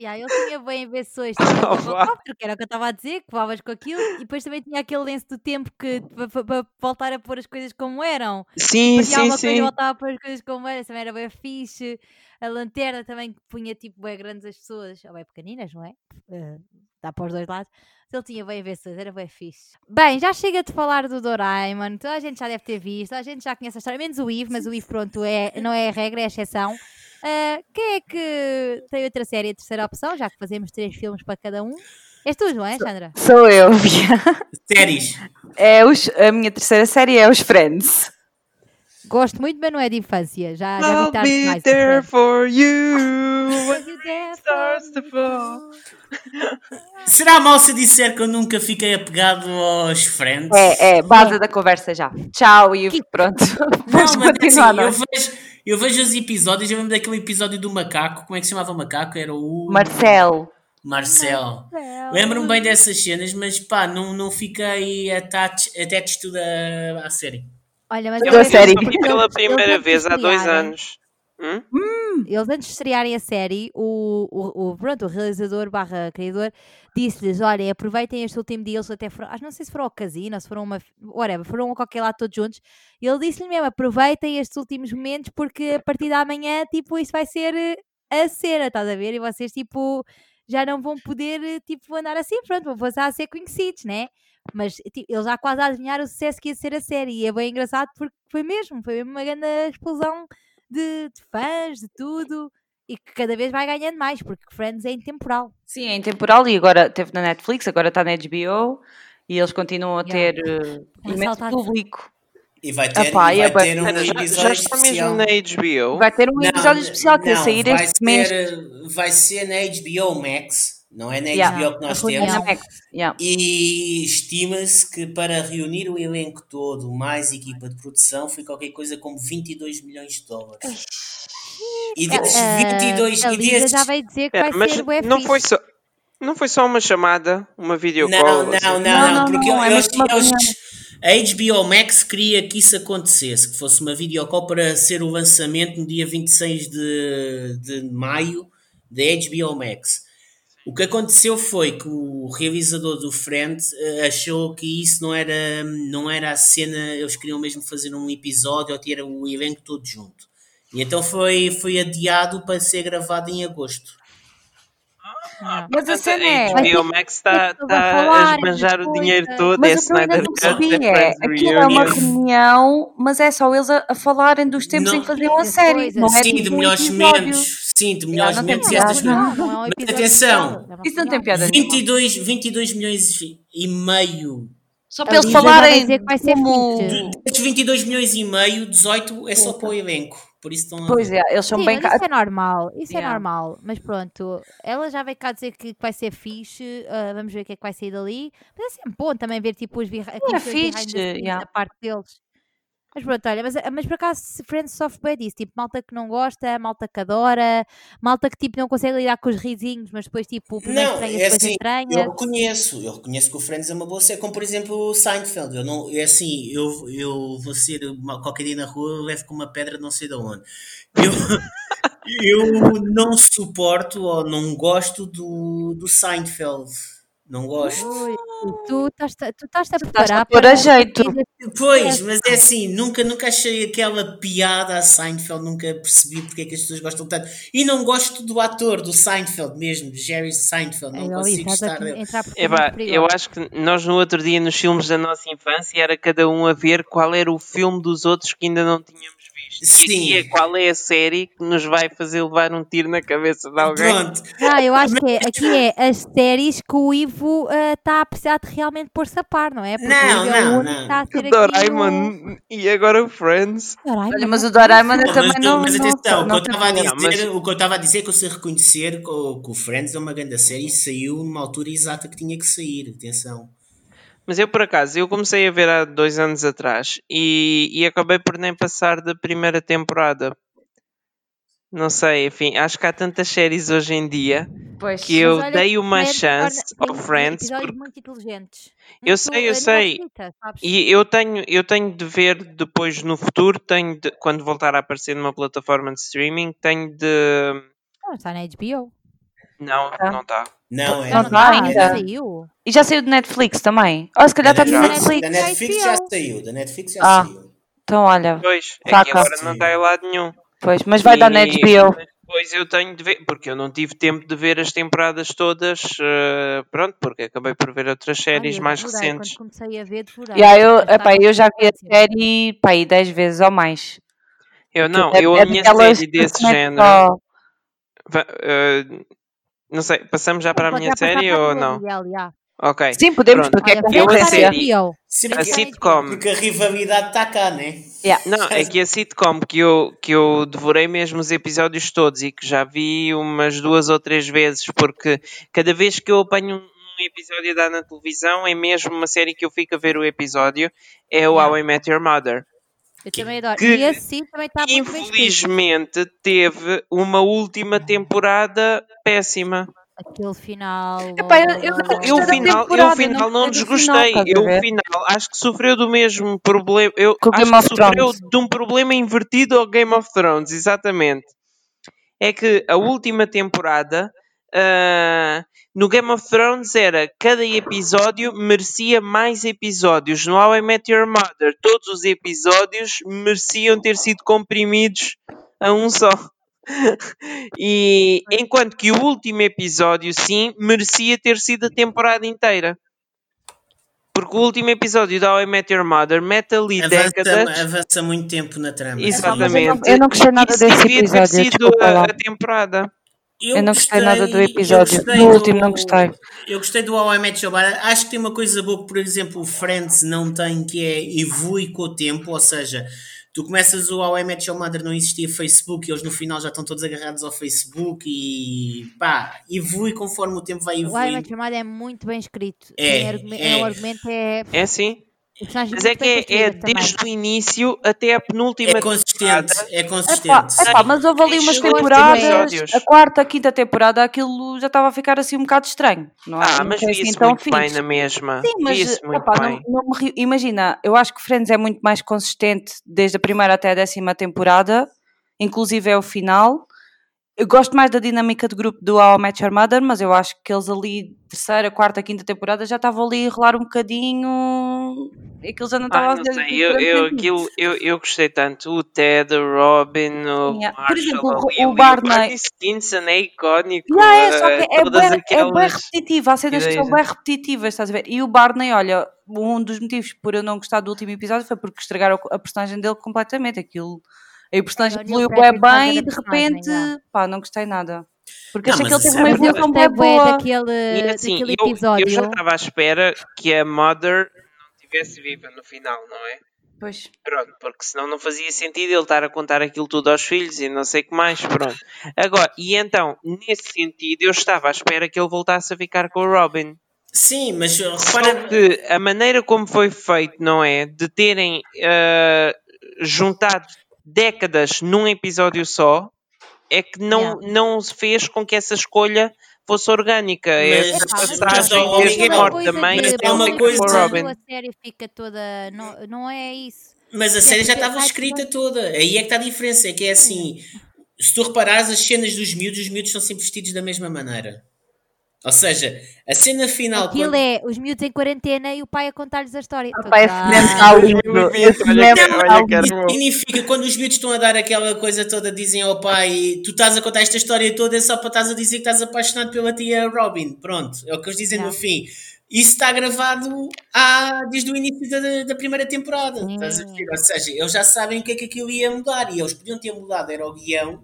Yeah, ele tinha bem invenções, tinha o Opa. Gorrocóptero, que era o que eu estava a dizer, que voavas com aquilo, e depois também tinha aquele lenço do tempo que para voltar a pôr as coisas como eram. Sim, sim, alguma coisa e sim. voltava a pôr as coisas como eram, também era bem fixe. A lanterna também que punha tipo bem grandes as pessoas, ou bem pequeninas, não é? Eh, dá para os dois lados. Ele tinha bem invenções, era bem fixe. Bem, já chega de falar do Doraemon, toda a gente já deve ter visto, toda a gente já conhece a história, menos o Ivo, mas o Ivo, pronto, é, não é a regra, é a exceção. Ah, quem é que tem outra série, a terceira opção, já que fazemos três filmes para cada um? És tu, não é, Sandra? Sou eu, Bia. Séries. É os, a minha terceira série é os Friends. Gosto muito, mas não é de infância. Já, já I'll tarde be demais. there for you when stars to fall. Será mal se eu disser que eu nunca fiquei apegado aos Friends? É, é, base da conversa já. Tchau, Ivo. Pronto. Vamos Não, mas continuar. assim, eu, vejo, eu vejo os episódios, eu lembro daquele episódio do macaco, como é que se chamava o macaco? Era o Marcelo. Marcel. Marcel. Lembro-me bem dessas cenas, mas pá, não, não fiquei attached, attached to the, à série. Olha, mas Eu eu da série. Vi pela primeira vez há dois anos. Hum? Eles antes de estrearem a série, o, o, o, pronto, o realizador barra criador disse-lhes, olhem, aproveitem este último dia, eles até foram, acho não sei se foram ao casino se foram a uma, whatever, foram a qualquer lado todos juntos, e ele disse-lhe mesmo, aproveitem estes últimos momentos porque a partir da manhã, tipo, isso vai ser eh, a cena, estás a ver? E vocês, tipo, já não vão poder, eh, tipo, andar assim, pronto, vão passar a ser conhecidos, né? Mas tipo, eles já quase adivinharam o sucesso que ia ser a série, e é bem engraçado porque foi mesmo, foi mesmo uma grande explosão de, de fãs, de tudo, e que cada vez vai ganhando mais, porque Friends é intemporal. Sim, é intemporal e agora teve na Netflix, agora está na HBO e eles continuam a Yeah. ter uh, Um imenso público. E vai ter, Epá, e vai ter um Já, já episódio está especial. mesmo na HBO. Vai ter um Não, episódio especial que não, sair vai este mês. ser, vai ser na HBO Max, não é na Yeah. HBO que nós temos. Max, yeah. E estima-se que para reunir o elenco todo, mais equipa de produção, foi qualquer coisa como 22 milhões de dólares. E desses Ah, 22 a e Lisa desses, já vai dizer que É, vai mas ser bué não foi só não foi só uma chamada, uma videocall. Não, não, assim. não, Não, não, porque não, é mesmo uma eles- reunião. a HBO Max queria que isso acontecesse, que fosse uma videocall para ser o lançamento no dia 26 de, de maio da HBO Max. O que aconteceu foi que o realizador do Friend eh, achou que isso não era, não era a cena, eles queriam mesmo fazer um episódio ou ter o elenco todo junto. E então foi, foi adiado para ser gravado em agosto. Ah. Mas a cena é. a HBO Max está tá a falar, esbanjar o dinheiro todo, Mas é o que eu ainda Snyder Cut, é percebi é, aquilo é uma reunião, mas é só eles a, a falarem dos tempos Não. em que faziam a série, não é Sim, de melhores momentos. Sim, de melhores momentos e não. coisas. Não, é um Mas atenção, é Isso não tem piada nenhuma. 22, 22 milhões e meio. Só para eles falarem dizer que vai ser como... Desses 22 milhões e meio, 18 é só para o elenco. Por isso estão Pois é, eles são Sim, bem... mas ca- isso é normal, isso Yeah. é normal, mas pronto, ela já veio cá dizer que vai ser fixe, ah, vamos ver o que é que vai sair dali, mas é sempre bom também ver tipo os behind, É fixe, yeah. da parte deles. Mas pronto, olha, mas, mas por acaso Friends sofre bem disso, tipo, malta que não gosta, malta que adora, malta que tipo não consegue lidar com os risinhos, mas depois tipo, primeiro Não, estranha, é depois assim, estranha. eu reconheço, eu reconheço que o Friends é uma boa série, como por exemplo o Seinfeld. Eu não, é assim, eu, eu vou ser qualquer dia na rua, eu levo com uma pedra não sei de onde. Eu, eu não suporto ou não gosto do, do Seinfeld. Não gosto. Ui, tu estás tu estás a Estás-te preparar a para a jeito. Pois, mas é assim, nunca, nunca achei aquela piada a Seinfeld, nunca percebi porque é que as pessoas gostam tanto. E não gosto do ator, do Seinfeld mesmo, de Jerry Seinfeld, não Ai, consigo estar. a entrar por Epá, caminhos eu acho que nós no outro dia nos filmes da nossa infância era cada um a ver qual era o filme dos outros que ainda não tínhamos. Sim. Aqui é qual é a série que nos vai fazer levar um tiro na cabeça de alguém. Pronto. Ah, eu acho que é, aqui é as séries que o Ivo está a precisar de realmente pôr-se a par, não é? Porque Não, o é o não, que está a ser aqui Doraemon e agora o Friends. o... Doraemon. Olha, mas o Doraemon eu Não, também mas, não. mas não- atenção, o que não eu estava a Não, dizer, mas- o que eu estava a dizer é que eu sei reconhecer que o, que o Friends é uma grande série e saiu numa altura exata que tinha que sair. Atenção. Mas eu, por acaso, eu comecei a ver há dois anos atrás e, e acabei por nem passar da primeira temporada. Não sei, enfim, acho que há tantas séries hoje em dia Pois. que eu olha dei uma chance torna- ao Friends porque muito inteligentes. Eu sei, eu sei. E eu tenho, eu tenho de ver depois no futuro, tenho de, quando voltar a aparecer numa plataforma de streaming, tenho de. Não, está na HBO. Não, não está. Não, é. Não Não tá ainda. saiu. E já saiu do Netflix também? Ou se calhar Da está no Netflix, Netflix. da Netflix já saiu. Da Netflix já Ah. saiu. Então, olha. Pois, é que agora não está em lado nenhum. Pois, mas vai dar na E- HBO. Pois eu tenho de ver, porque eu não tive tempo de ver as temporadas todas, eh, pronto, porque acabei por ver outras séries Ai, mais devorei, recentes. Quando comecei a ver, devorei. Yeah, eu, epá, eu já vi a série pá, aí 10 vezes ou mais. Eu não, É- eu é a minha série desse género. só- eh, não sei, passamos já para a minha série ou não? Miguel, já. Ok. Sim, podemos, Pronto. porque é Olha, eu a Friends está na série-. Sim, A que ser sitcom. porque a rivalidade está cá, né? Yeah. Não, é que a sitcom que eu, que eu devorei mesmo os episódios todos e que já vi umas duas ou três vezes, porque cada vez que eu apanho um episódio a dar na televisão, é mesmo uma série que eu fico a ver o episódio, é o Yeah. How I Met Your Mother. Eu também adoro. que, e esse sim também está muito. Infelizmente teve uma última temporada péssima. Aquele final. Epá, eu- eu- Eu final, eu final não não desgostei. final, Eu o ver? final acho que sofreu do mesmo problema. Eu Com acho que of sofreu Thrones. de um problema invertido ao Game of Thrones, exatamente. É que a última temporada ah, no Game of Thrones era cada episódio merecia mais episódios. No How I Met Your Mother, todos os episódios mereciam ter sido comprimidos a um só. E enquanto que o último episódio, sim, merecia ter sido a temporada inteira. Porque o último episódio da How I Met Your Mother mete ali Avança, décadas. avança muito tempo na trama. Exatamente. Eu não gostei nada Isso desse devia ter episódio, sido a, a temporada. Eu não gostei nada do eu episódio. gostei No do- último não gostei. Eu gostei do How I Met Your Mother. Acho que tem uma coisa boa que, por exemplo, o Friends não tem, que é evolui com o tempo. Ou seja, tu começas o How I Met Your Mother, não existia Facebook e eles no final já estão todos agarrados ao Facebook e pá, evolui conforme o tempo vai O I evoluindo. Met Your Mother é muito bem escrito. É, é. O argumento é. É sim. Mas é que bem é, é desde o início até a penúltima É consistente, temporada. é Epá, consistente. epá, mas houve ali umas temporadas, a quarta, a quinta temporada, aquilo já estava a ficar assim um bocado estranho. Não é? Ah, Não mas vi assim muito bem fixe. na mesma. Sim, mas epá, não- bem. não me ri- imagina, eu acho que Friends é muito mais consistente desde a primeira até a décima temporada, inclusive é o final. Eu gosto mais da dinâmica de grupo do How I Met Your Mother, mas eu acho que eles ali, terceira, quarta, quinta temporada, já estavam ali a rolar um bocadinho. E aquilo já não estava Ah, a não fazer sei, eu, eu, aquilo, eu, eu gostei tanto. O Ted, o Robin, o Yeah. Por Marshall, exemplo, o- ali, o Barney- Barney Stinson é icónico. Yeah, é, só eh, que é todas bem, é bem aquelas... repetitiva, há cenas que são bem repetitivas, estás a ver? E o Barney, olha, um dos motivos por eu não gostar do último episódio foi porque estragaram a personagem dele completamente. Aquilo, aí o personagem evoluiu o bem, bem e de repente, já. pá, não gostei nada. Porque Não, achei que ele teve uma é eu evolução bem boa. daquele, E assim, daquele eu, eu episódio. já estava à espera que a Mother não estivesse viva no final, não é? Pois. Pronto, porque senão não fazia sentido ele estar a contar aquilo tudo aos filhos e não sei o que mais, pronto. Agora, e então, nesse sentido, eu estava à espera que ele voltasse a ficar com o Robin. Sim, mas repara. que a maneira como foi feito, não é? De terem ah, juntado décadas num episódio só, é que não, não se fez com que essa escolha fosse orgânica. Mas- Essa passagem desde a morte da mãe até o uma coisa- Robin. a série fica toda. Não, não é isso. Mas a série já porque estava escrita toda. Aí é que está a diferença. É que é assim. Se tu reparares as cenas dos miúdos, os miúdos são sempre vestidos da mesma maneira. Ou seja, a cena final. Aquilo quando- é os miúdos em quarentena e o pai a contar-lhes a história. Ah, cinema olha está que era lindo. bom. Significa quando os miúdos estão a dar aquela coisa toda, dizem ao pai: Tu estás a contar esta história toda é só para estás a dizer que estás apaixonado pela tia Robin. Pronto, é o que eles dizem no Yeah. fim. isso está gravado há, desde o início da, da primeira temporada. Sim. Estás a ver? Ou seja, eles já sabem o que é que aquilo ia mudar e eles podiam ter mudado, era o guião,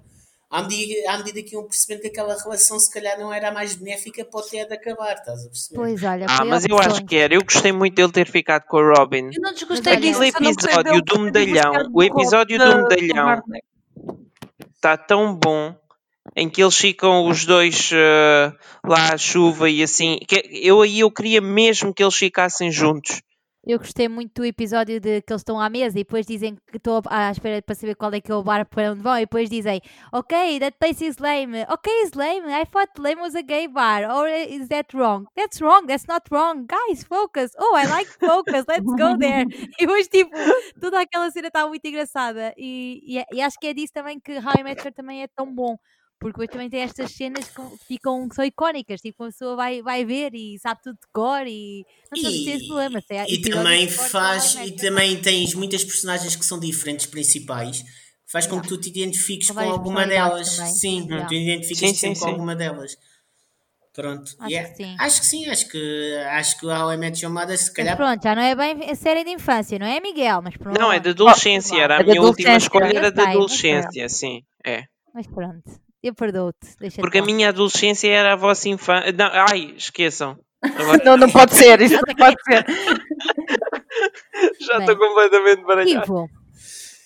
à medida, à medida que iam percebendo que aquela relação se calhar não era a mais benéfica para o Ted acabar, estás a perceber? Pois, olha, Ah, mas eu acho que era. Eu gostei muito dele ter ficado com a Robin. Eu não desgostei disso. gostei episódio do medalhão, o episódio do da- medalhão. Está tão bom em que eles ficam os dois eh, lá à chuva e assim. que eu aí eu queria mesmo que eles ficassem juntos. Eu gostei muito do episódio de que eles estão à mesa e depois dizem que estou à espera para saber qual é que é o bar para onde vão e depois dizem Ok, that place is lame. Ok, is lame. I thought lame was a gay bar. Or is that wrong? That's wrong. That's not wrong. Guys, focus. Oh, I like focus. Let's go there. E depois, tipo, toda aquela cena está muito engraçada. E, e, e acho que é disso também que How I Met Your também é tão bom. Porque depois também tem estas cenas que ficam, que são icónicas. Tipo, a pessoa vai, vai ver e sabe tudo de cor e não temos esse problema. se é E também faz, e também tens muitas personagens que são diferentes principais, faz com que tu te identifiques Com alguma delas. também. Sim, Yeah. tu identificas Sim, sempre sim, com sim. alguma delas. Pronto. Acho yeah. que sim. Acho que sim, acho que acho que Met Your Mother se Mas calhar pronto, já não é bem a série de infância, não é, Miguel? Mas pronto. Não, é de adolescência. Era a É minha última escolha, era de sei, mas adolescência, sim. É. Mas pronto, eu perdoo-te. Deixa Porque a minha adolescência era a vossa infância. Não, ai, esqueçam. Agora Não, não pode ser, isso não pode ser. já estou completamente baralhado. Ivo,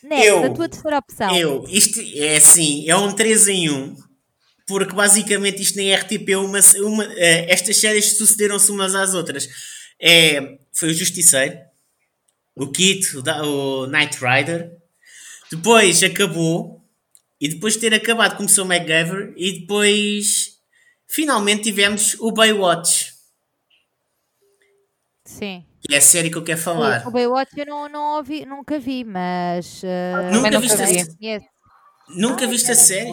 Neto, Eu- a tua terceira opção. eu, isto é assim, é um 3 em 1. Porque basicamente isto nem RTP, uma, uma, eh, estas séries sucederam-se umas às outras. É, foi o Justiceiro, o Kit, o, da- o Knight Rider. Depois acabou. E depois de ter acabado começou o MacGyver. E depois finalmente tivemos o Baywatch. Sim. Que é a série que eu quero falar. O Baywatch eu não, não ouvi, nunca vi, mas. eh, Nunca Também viste nunca a, vi. conheço. Nunca viste a série?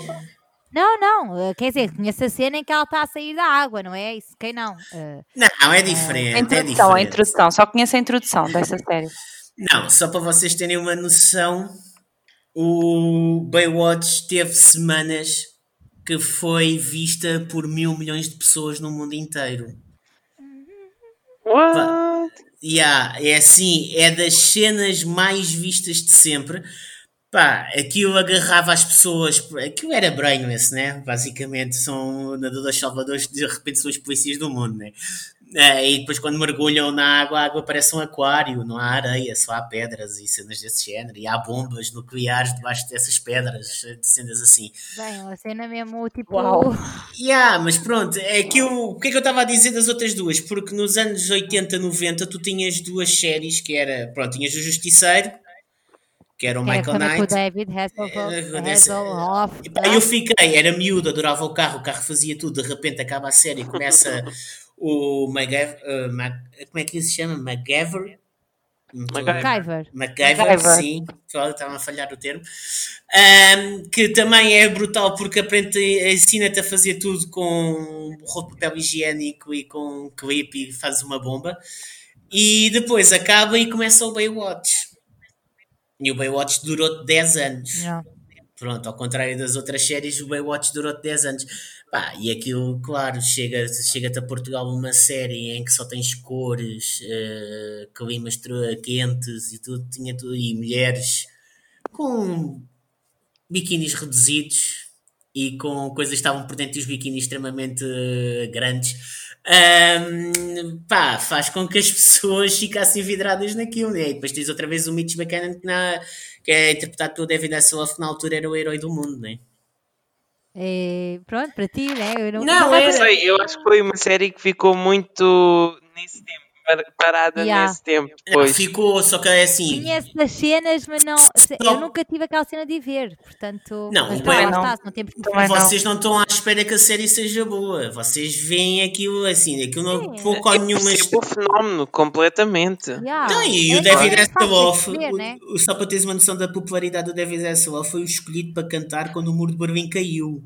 Não, não, eh, quer dizer, conheço a cena em que ela está a sair da água, não é? Isso, quem não? Eh, Não, é diferente. A é introdução, a diferente. introdução. Só conheço a introdução dessa série. Não, só para vocês terem uma noção, o Baywatch teve semanas que foi vista por mil milhões de pessoas no mundo inteiro. What? Yeah, é assim, é das cenas mais vistas de sempre. Pá, aquilo agarrava as pessoas, aquilo era brainless, né? Basicamente são nadadores salvadores, de repente são os polícias do mundo, né? Ah, e depois quando mergulham na água, a água parece um aquário, não há areia, só há pedras e cenas desse género. E há bombas nucleares debaixo dessas pedras, de cenas assim. bem, a cena mesmo, tipo. Uau. Yeah, mas pronto, é que eu, o que é que eu estava a dizer das outras duas? Porque nos anos 80, 90 tu tinhas duas séries que era, pronto, tinhas o Justiceiro, que era o que Michael com o Knight. David Hasselhoff. Dessa- Hasselhoff, pá, tá? eu fiquei, era miúdo, adorava o carro, o carro fazia tudo, de repente acaba a série, começa o MacGyver, Mac- como é que ele se chama? MacGyver? MacGyver. MacGyver, MacGyver. sim, estava a falhar o termo, Ahm, que também é brutal porque aprende, ensina-te a fazer tudo com roupa de papel higiênico e com um clipe e faz uma bomba. E depois acaba e começa o Baywatch. E o Baywatch durou 10 anos. Não. Pronto, ao contrário das outras séries, o Baywatch durou 10 anos. Pá, e aquilo, claro, chega- chega-te a Portugal uma série em que só tens cores, eh, climas quentes e tudo, tinha tudo, e mulheres com biquínis reduzidos e com coisas que estavam por dentro dos biquínis extremamente eh, grandes. Ahm, pá, faz com que as pessoas ficassem vidradas naquilo, né? E depois tens outra vez o Mitch Buchanan que, na, que é interpretado pelo David Hasselhoff, na altura era o herói do mundo, né? Eh, pronto, para ti, né? Eu não, Não, não era- sei, eu acho que foi uma série que ficou muito nesse tempo, parada Yeah. nesse tempo Não, depois. ficou, só que é assim. Conheço as cenas, mas não. Só- Eu nunca tive aquela cena de ver, portanto. Não, mas bem- lá não. está, não Também não. Vocês não estão à espera que a série seja boa. Vocês veem aquilo assim, aquilo não pouco ou Eu nenhuma. percebo o fenómeno completamente. Yeah. Não, e É o David Hasselhoff, né? só para teres uma noção da popularidade do David Hasselhoff, foi o escolhido para cantar quando o muro de Berlim caiu.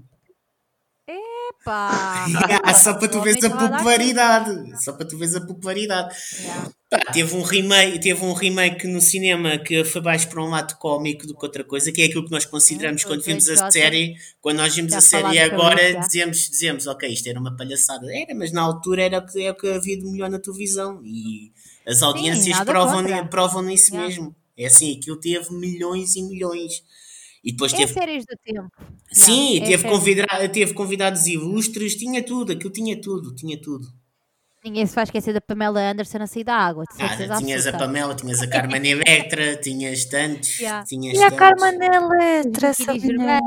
Opa! Ah, só para tu veres a popularidade. Só para tu veres a popularidade. Yeah. Pá, teve um remake, teve um remake no cinema que foi mais para um lado cómico do que outra coisa, que é aquilo que nós consideramos Sim, quando vimos a série. Quando nós vimos a série agora, já. dizemos, dizemos, ok, isto era uma palhaçada. Era, mas na altura era o que, é o que havia de melhor na televisão. E as audiências nada provam, provam nisso Yeah. mesmo. É assim, aquilo teve milhões e milhões. E depois É teve séries do tempo. Sim, Não, é teve, séries. convida teve convidados ilustres, tinha tudo, aquilo tinha tudo, tinha tudo. Ninguém se vai esquecer da Pamela Anderson a sair da água, Ah, tinhas a. Pamela, tinhas a Carmen Electra, tinhas tantos, Yeah. tinhas E a tantos. Carmen Electra, Sabina.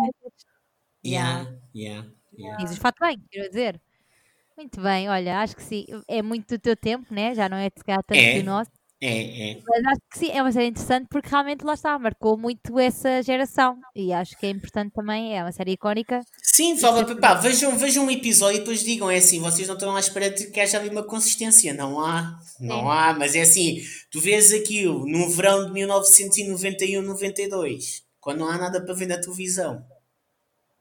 Yeah, yeah, yeah. Dizes fato bem, quero dizer. Muito bem, olha, acho que sim. É muito do teu tempo, né? Já não é de cá tanto É. do nosso. É, é. Mas acho que sim, é uma série interessante porque realmente lá está, marcou muito essa geração. E acho que é importante também, é uma série icónica. Sim, fala, pá, vejam, vejam um episódio e depois digam, é assim, vocês não estão à espera de que haja ali uma consistência, não há, não há, mas é assim, tu vês aquilo no verão de 1991, 92, quando não há nada para ver na televisão,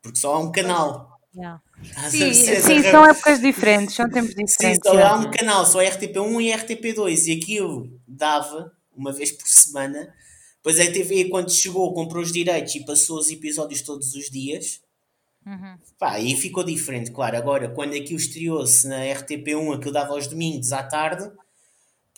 porque só há um canal. Yeah. Estás a Sim, sim, são épocas diferentes, são tempos Sim, diferentes. só já. há um canal, só RTP1 e RTP2 e aquilo dava uma vez por semana. Depois a TV, quando chegou, comprou os direitos e passou os episódios todos os dias. Uhum. Pá, e ficou diferente, claro. Agora, quando aquilo estreou-se na RTP1, aquilo dava aos domingos à tarde,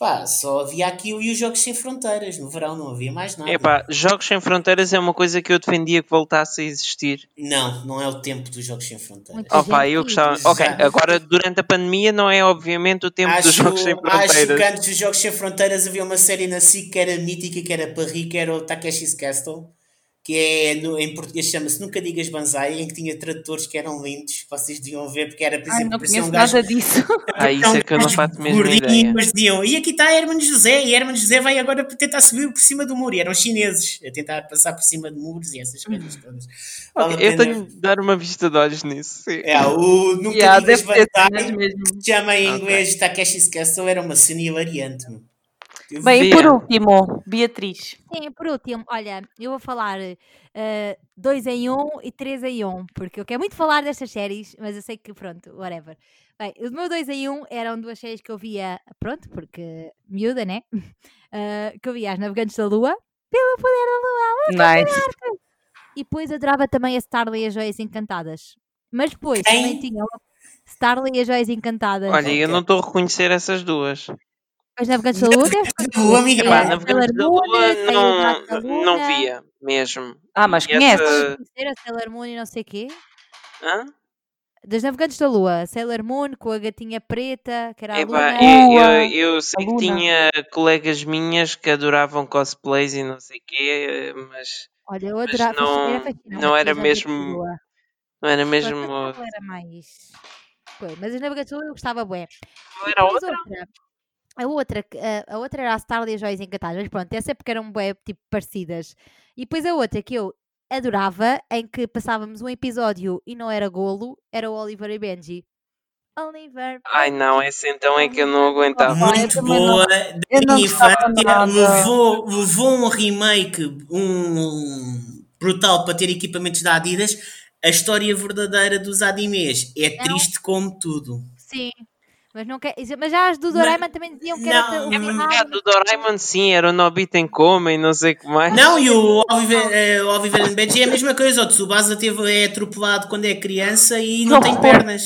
pá, só havia aquilo e os Jogos Sem Fronteiras. No verão não havia mais nada. Epá, Jogos Sem Fronteiras é uma coisa que eu defendia que voltasse a existir. Não, não é o tempo dos Jogos Sem Fronteiras. Muito Opa, eu gostava. Ok, Já. agora durante a pandemia não é obviamente o tempo dos Acho, Jogos Sem acho que Fronteiras. antes dos Jogos Sem Fronteiras havia uma série na SIC que era mítica, que era para rir, que era o Takeshi's Castle, que é, no- em português chama-se Nunca Digas Banzai, em que tinha tradutores que eram lindos, que vocês deviam ver, porque era, por Ai, exemplo, não parecia conheço um gajo nada disso. Ah, isso é que eu não faço a gordinho, ideia. mas diziam, e aqui está Hermano José, e Hermano José vai agora tentar subir por cima do muro, e eram chineses, a tentar passar por cima de muros e essas coisas todas. Vale a Ok, eu pena- tenho de dar uma vista de olhos nisso. sim. É, o Nunca Yeah, Digas Banzai, mesmo. que se chama em Ok. inglês Takeshi's Castle, era uma cena hilariante, meu. Bem, e por último, Beatriz. Sim, por último, olha, eu vou falar 2 em 1 um e 3 em 1, um, porque eu quero muito falar destas séries, mas eu sei que, pronto, whatever. Bem, o meu 2 em 1 um eram duas séries que eu via, pronto, porque miúda, né? Ah, que eu via As Navegantes da Lua, pelo poder da Lua, Nice. e depois adorava também a Starly e as Joias Encantadas. Mas depois Quem? também tinha o Starly e as Joias Encantadas. Olha, eu não estou a reconhecer essas duas. As Navegantes da Lua, Lua, amiga. É, Navegantes da Lua não, não via mesmo. Ah, mas conheces? essa- conhecer a Sailor Moon e não sei o quê. Hã? Das Navegantes da Lua, Sailor Moon com a gatinha preta, que era a Epá, Luna. eu, eu, eu sei que Luna. tinha colegas minhas que adoravam cosplays e não sei o quê, mas Olha, eu mas adorava, não- era fascinante não era mesmo- não era mesmo. ela era mais. Pois, mas as Navegantes da Lua eu gostava bué. Não era depois outra? A outra, a, a outra era a Starly e as Joias Encantadas, mas pronto, essa é porque eram bué, tipo, parecidas. E depois a outra que eu adorava, em que passávamos um episódio e não era golo, era o Oliver e Benji. Oliver. Ai não, essa então é que eu não aguentava. Muito boa, da minha infância, levou, levou um remake um, brutal para ter equipamentos da Adidas. A história verdadeira dos animes é Não. triste como tudo. Sim. Mas, não quer, mas já as do Doraemon também diziam que não, era o é final. Ah, do Doraemon sim, era o Nobita em coma e não sei o que mais. Não, e o Oliver, eh, Benji é a mesma coisa. O Tsubasa teve, é atropelado quando é criança e não tem pernas.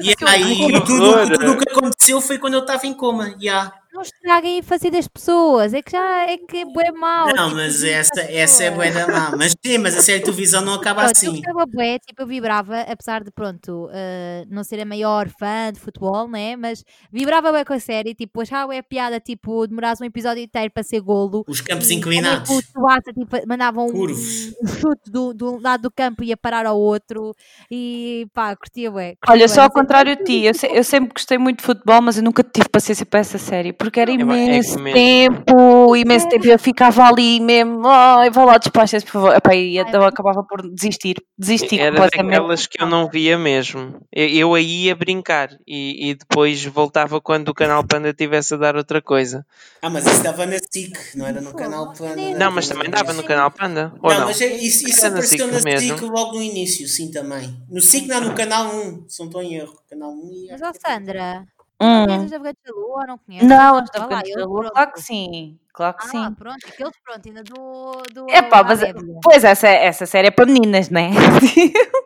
E aí, tudo, o que aconteceu foi quando eu estava em coma. Yeah. Não estraguem a infância das pessoas. É que já é que é bué mau. Não, tipo, mas essa, essa é bué da má. Mas sim, mas a série de televisão não acaba Pronto, eu assim. gostava bué, tipo, eu vibrava, apesar de, pronto, eh, não ser a maior fã de futebol, né? Mas vibrava bem com a série, tipo, achava a piada, tipo, demorasse um episódio inteiro para ser golo. Os campos E inclinados. como é que O Tsubasa, tipo, mandava um, Curvos. um chute do, do lado do campo e ia parar ao outro. E pá, curtia bué. curtia Olha, bué, só ao contrário de ti, eu, se- eu sempre gostei muito de futebol, mas eu nunca tive paciência para essa série, porque era É, é imenso mesmo. tempo. durou imenso tempo. Eu ficava ali mesmo, ai, vá lá, despacha-se, por favor. Epá, e então eu acabava por desistir. Desisti Era completamente. daquelas que eu não via mesmo. Eu, eu aí ia brincar e, e depois voltava quando o canal Panda tivesse a dar outra coisa. Ah, mas isso dava na SIC, não era no canal Panda. Não, mas também dava no canal Panda. Ou Não, não? mas é- isso, isso apareceu SIC na SIC logo no início, sim, também. No SIC, não, no canal 1, se não estou em erro. Canal 1 e. Mas, ó Sandra, Hum. conheces os Navegantes da Lua não conheces? Não, as eu da Lua, claro que sim. Claro que Ah, sim. pronto, aqueles pronto, ainda do. do Epá, mas, à Bíblia. pois essa, essa série é para meninas, não é?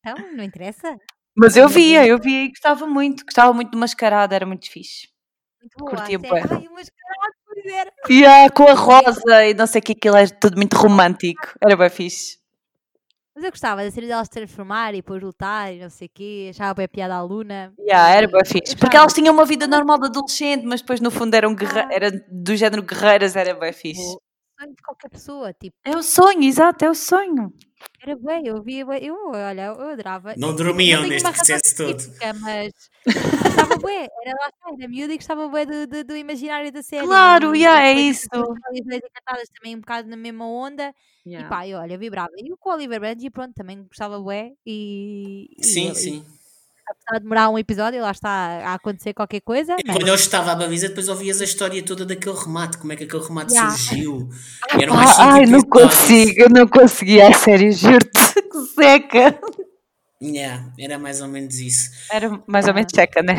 Então, não interessa? Mas eu via, eu via e gostava muito. Gostava muito do mascarado, era muito fixe. Muito boa. Curtia a série. bué. Ai, mas caralho, pois era. E ah, com a rosa e não sei o que, aquilo é tudo muito romântico. Era bem fixe. Mas eu gostava da série delas se transformar e depois lutar e não sei o quê. Achava bem a piada à Luna. Yeah, era bem fixe. Porque elas tinham uma vida normal de adolescente, mas depois no fundo eram guerre... era do género guerreiras, era bem fixe. Sonho de qualquer pessoa, tipo, É o sonho, exato, é o sonho. era bem, eu via, bué- eu, olha, eu adorava. Não Eu dormiam neste processo todo. Mas gostava bué, era lá está, era miúda e gostava bué do, do, do imaginário da série. Claro, e yeah, é isso. as encantadas também um bocado na mesma onda. E pá, e olha, vibrava. E o com o Oliver Benji, pronto, também gostava bué e, e Sim, ele- sim. Apesar de demorar um episódio, lá está a acontecer qualquer coisa. Mas- quando eu estava a baliza, depois ouvias a história toda daquele remate, como é que aquele remate Yeah. surgiu. Eram mais Ah, ai, não consigo, eu não conseguia, a sério, juro-te. Que seca. Yeah, era mais ou menos isso. Era mais ou menos seca, né?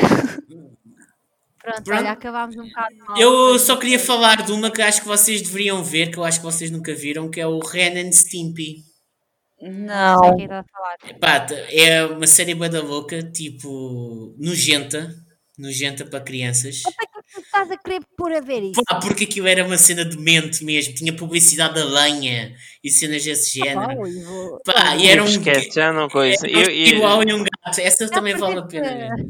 Pronto, Pronto. olha, acabámos um bocado mal. Eu só queria falar de uma que acho que vocês deveriam ver, que eu acho que vocês nunca viram, que é o Ren and Stimpy. Não Não. sei quem está a falar. Pá, é uma série bué da louca, tipo, nojenta. Nojenta para crianças. Para que é que tu estás a querer pôr a ver isso? Pá, porque aquilo era uma cena de mente mesmo. Tinha publicidade da lenha e cenas desse Pá, género. vou- Pá, e era um... Esquece, já não coisa. Era um Eu- eu- igual e um gato. Essa Já também vale a porque- pena ver.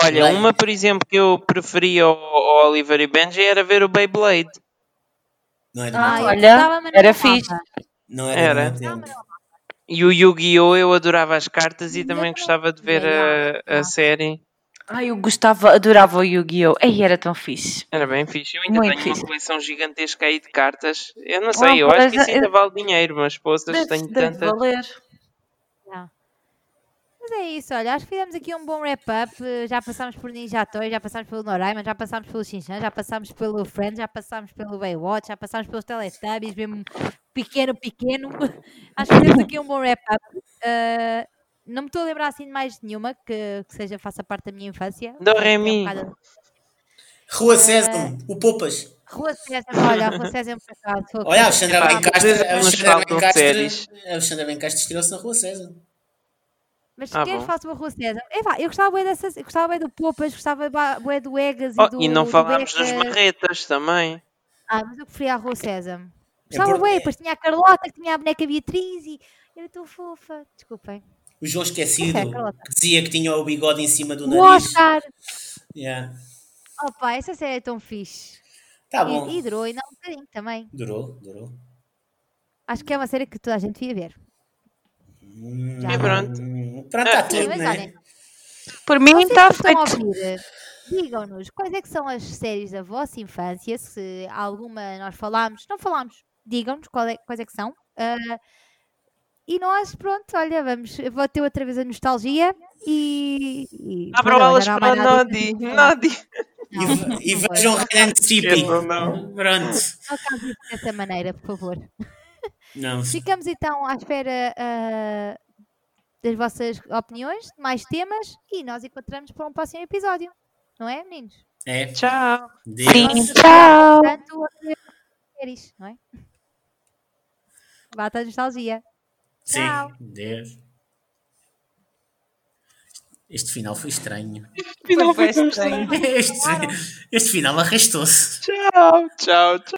olha, uma, por exemplo, que eu preferia ao, ao Oliver e Benji era ver o Beyblade. Não era Ah, eu Olha, não era fixe. Não era, Era. tempo. E o Yu-Gi-Oh! eu adorava as cartas e também gostava de ver a, a série. Ai, eu gostava, adorava o Yu-Gi-Oh! Ei, era tão fixe. Era bem fixe. Eu ainda Muito tenho fixe. uma coleção gigantesca aí de cartas. Eu não sei, Ah, eu acho que isso é, ainda vale dinheiro, mas poças, tenho deve tantas. valer. Mas é isso, olha, acho que fizemos aqui um bom wrap-up. Já passámos por Ninja Toy, já passámos pelo Noraima, já passámos pelo Shinchan, já passámos pelo Friends, já passámos pelo Baywatch, já passámos pelos Teletubbies, mesmo pequeno, pequeno. Acho que fizemos aqui um bom wrap-up. Eh, não me estou a lembrar assim de mais nenhuma que, que seja, faça parte da minha infância. Do Acho que é um bocado- Rua Sésamo, o Poupas. Rua César, olha, a Rua César é um pecado. Olha, a que- Alexandra Epá, Bencastre, vocês a nos Alexandra falam de Bencastre, séries. a Alexandra Bencastre estreou-se na Rua Sésamo. Mas Ah, queres falar sobre a Rua César? Epá, eu gostava bué dessas, eu gostava bué do Popas, gostava bué do Egas Oh, e do e não falámos das marretas também. Ah, mas eu preferia a Rua César. É Gostava por- bué, depois tinha a Carlota, que tinha a boneca Beatriz e era tão fofa. Desculpem. O João Esquecido, É, que dizia que tinha o bigode em cima do O nariz. Oscar! Yeah. Opa, essa série é tão fixe. Tá bom. E, e durou ainda um bocadinho também. Durou, durou. Acho que é uma série que toda a gente devia ver. Já. E pronto. Pronto, está Ah, tudo, mas né? Por mim Vocês está feito. digam-nos quais é que são as séries da vossa infância, se alguma nós falámos, não falámos, digam-nos qual é- quais é que são. Ah, e nós, pronto, olha, vamos, eu vou ter outra vez a nostalgia e. e Abram elas para nada Nodi. Nodi. E, vejam. Esqueçam, não. Pronto. Não dessa maneira, por favor. Não, Ficamos então à espera ah, das vossas opiniões, de mais temas e nós encontramos para um próximo episódio. Não é, meninos? é. Tchau. Deus. Sim, tchau. Ver séries, não é? Bata a nostalgia. Sim, Tchau. Deus. Este final foi estranho. Foi bem estranho. Este, este final arrastou-se. Tchau, tchau, tchau.